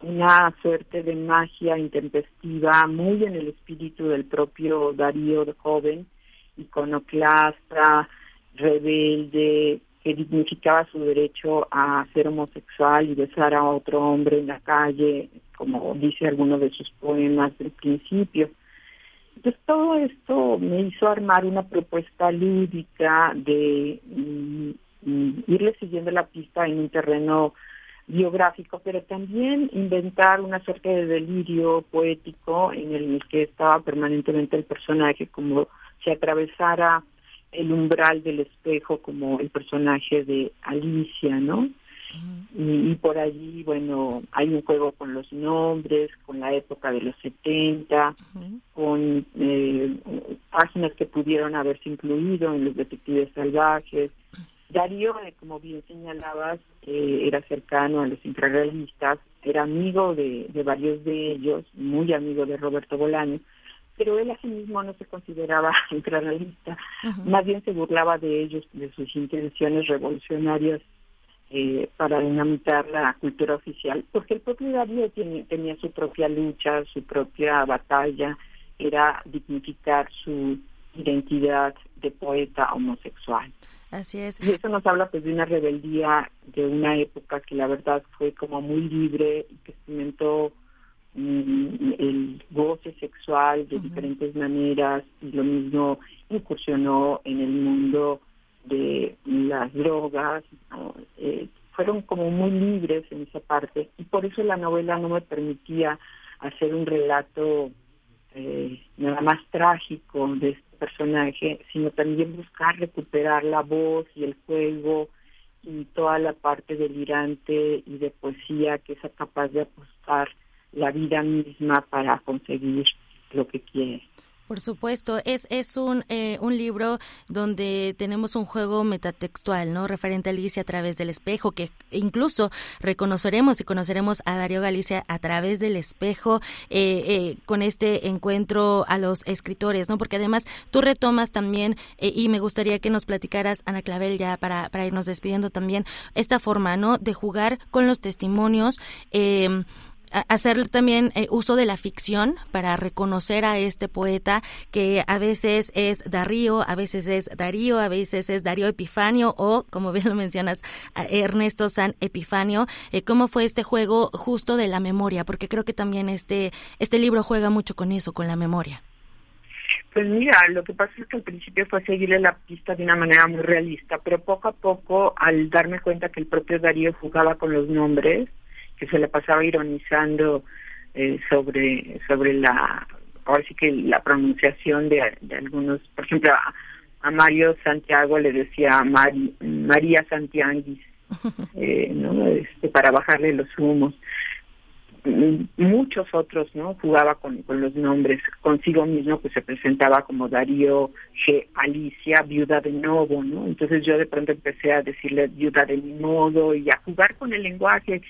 una suerte de magia intempestiva muy en el espíritu del propio Darío de joven iconoclasta, rebelde, que dignificaba su derecho a ser homosexual y besar a otro hombre en la calle, como dice alguno de sus poemas del principio. Entonces todo esto me hizo armar una propuesta lúdica de irle siguiendo la pista en un terreno biográfico, pero también inventar una suerte de delirio poético en el que estaba permanentemente el personaje como si atravesara el umbral del espejo como el personaje de Alicia, ¿no? y, por allí, bueno, hay un juego con los nombres, con la época de los 70, con eh, páginas que pudieron haberse incluido en los detectives salvajes. Darío, eh, como bien señalabas, eh, era cercano a los infrarrealistas, era amigo de, de varios de ellos, muy amigo de Roberto Bolaño, pero él a sí mismo no se consideraba infrarrealista, más bien se burlaba de ellos, de sus intenciones revolucionarias eh, para dinamitar la cultura oficial, porque el propio Darío tenía su propia lucha, su propia batalla, era dignificar su identidad de poeta homosexual.
Así es.
Y eso nos habla pues de una rebeldía de una época que la verdad fue como muy libre y que experimentó mm, el goce sexual de diferentes maneras y lo mismo incursionó en el mundo de las drogas, eh, fueron como muy libres en esa parte y por eso la novela no me permitía hacer un relato eh, nada más trágico de personaje, sino también buscar recuperar la voz y el juego y toda la parte delirante y de poesía que es capaz de apostar la vida misma para conseguir lo que quiere.
Por supuesto, es, es un, eh, un libro donde tenemos un juego metatextual, ¿no? Referente a Alicia a través del espejo, que incluso reconoceremos y conoceremos a Darío Galicia a través del espejo eh, eh, con este encuentro a los escritores, ¿no? Porque además tú retomas también, y me gustaría que nos platicaras, Ana Clavel, ya para, para irnos despidiendo también, esta forma, ¿no? De jugar con los testimonios hacer también eh, uso de la ficción para reconocer a este poeta que a veces es Darío, a veces es Darío, a veces es Darío Epifanio o, como bien lo mencionas, Ernesto San Epifanio. Eh, ¿Cómo fue este juego justo de la memoria? Porque creo que también este, este libro juega mucho con eso, con la memoria.
Pues mira, lo que pasa es que al principio fue seguirle la pista de una manera muy realista, pero poco a poco, al darme cuenta que el propio Darío jugaba con los nombres, que se le pasaba ironizando eh, sobre sobre la ahora sí que la pronunciación de, algunos por ejemplo a, Mario Santiago le decía María Santianguis eh, no este para bajarle los humos. Muchos otros no jugaba con, con los nombres. Consigo mismo pues se presentaba como Darío G. Alicia viuda de Novo no entonces yo de pronto empecé a decirle viuda de mi modo y a jugar con el lenguaje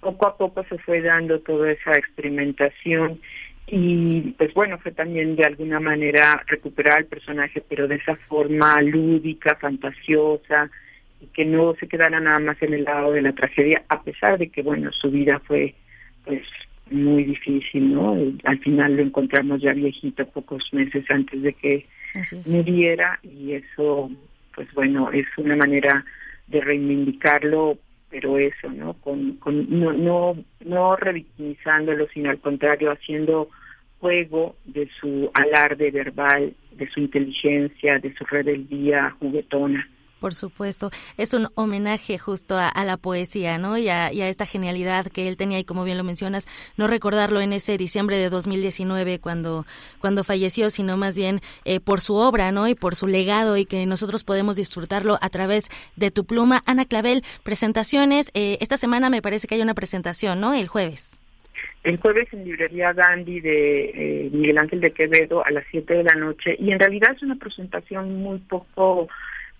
poco a poco se fue dando toda esa experimentación y pues bueno, fue también de alguna manera recuperar el personaje, pero de esa forma lúdica, fantasiosa, y que no se quedara nada más en el lado de la tragedia, a pesar de que bueno, su vida fue pues muy difícil, ¿no? Al final lo encontramos ya viejito, pocos meses antes de que muriera, y eso, pues bueno, es una manera de reivindicarlo pero eso, ¿no? Con, con no, no, no revictimizándolo, sino al contrario, haciendo juego de su alarde verbal, de su inteligencia, de su rebeldía juguetona.
Por supuesto, es un homenaje justo a, la poesía, ¿no? Y a, esta genialidad que él tenía y como bien lo mencionas, no recordarlo en ese diciembre de 2019 cuando cuando falleció, sino más bien eh, por su obra, ¿no? Y por su legado y que nosotros podemos disfrutarlo a través de tu pluma, Ana Clavel. Presentaciones. Eh, esta semana me parece que hay una presentación, ¿no? El jueves.
El jueves en librería Gandhi de eh, Miguel Ángel de Quevedo a las 7 de la noche y en realidad es una presentación muy poco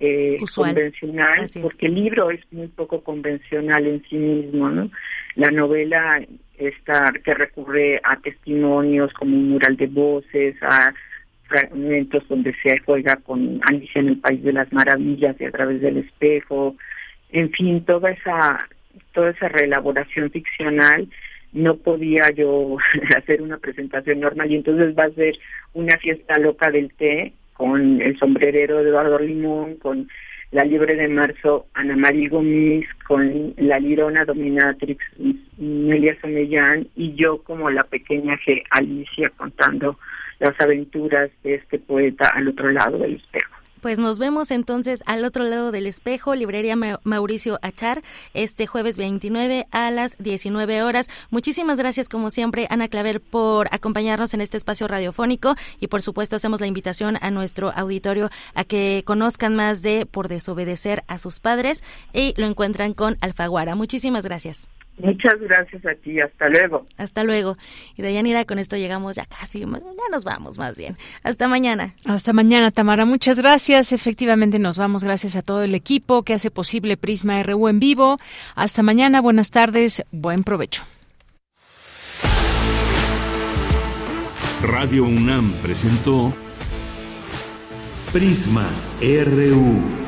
eh, convencional, porque el libro es muy poco convencional en sí mismo, ¿no? La novela está que recurre a testimonios como un mural de voces, a fragmentos donde se juega con Alicia en el País de las Maravillas y a través del espejo, en fin, toda esa toda esa reelaboración ficcional. No podía yo hacer una presentación normal y entonces va a ser una fiesta loca del té con El sombrerero Eduardo Limón, con La Libre de Marzo, Ana María Gómez, con La Lirona Dominatrix, Nelia Somellán, y yo como la pequeña G. Alicia contando las aventuras de este poeta al otro lado del espejo.
Pues nos vemos entonces al otro lado del espejo, Librería Mauricio Achar, este jueves 29 a las 19 horas. Muchísimas gracias, como siempre, Ana Claver, por acompañarnos en este espacio radiofónico y, por supuesto, hacemos la invitación a nuestro auditorio a que conozcan más de Por desobedecer a sus padres y lo encuentran con Alfaguara. Muchísimas gracias.
Muchas gracias a ti, hasta luego.
Hasta luego. Y de Yanira, con esto llegamos ya casi, ya nos vamos más bien. Hasta mañana.
Hasta mañana, Tamara. Muchas gracias. Efectivamente, nos vamos gracias a todo el equipo que hace posible Prisma RU en vivo. Hasta mañana, buenas tardes, buen provecho.
Radio UNAM presentó Prisma RU.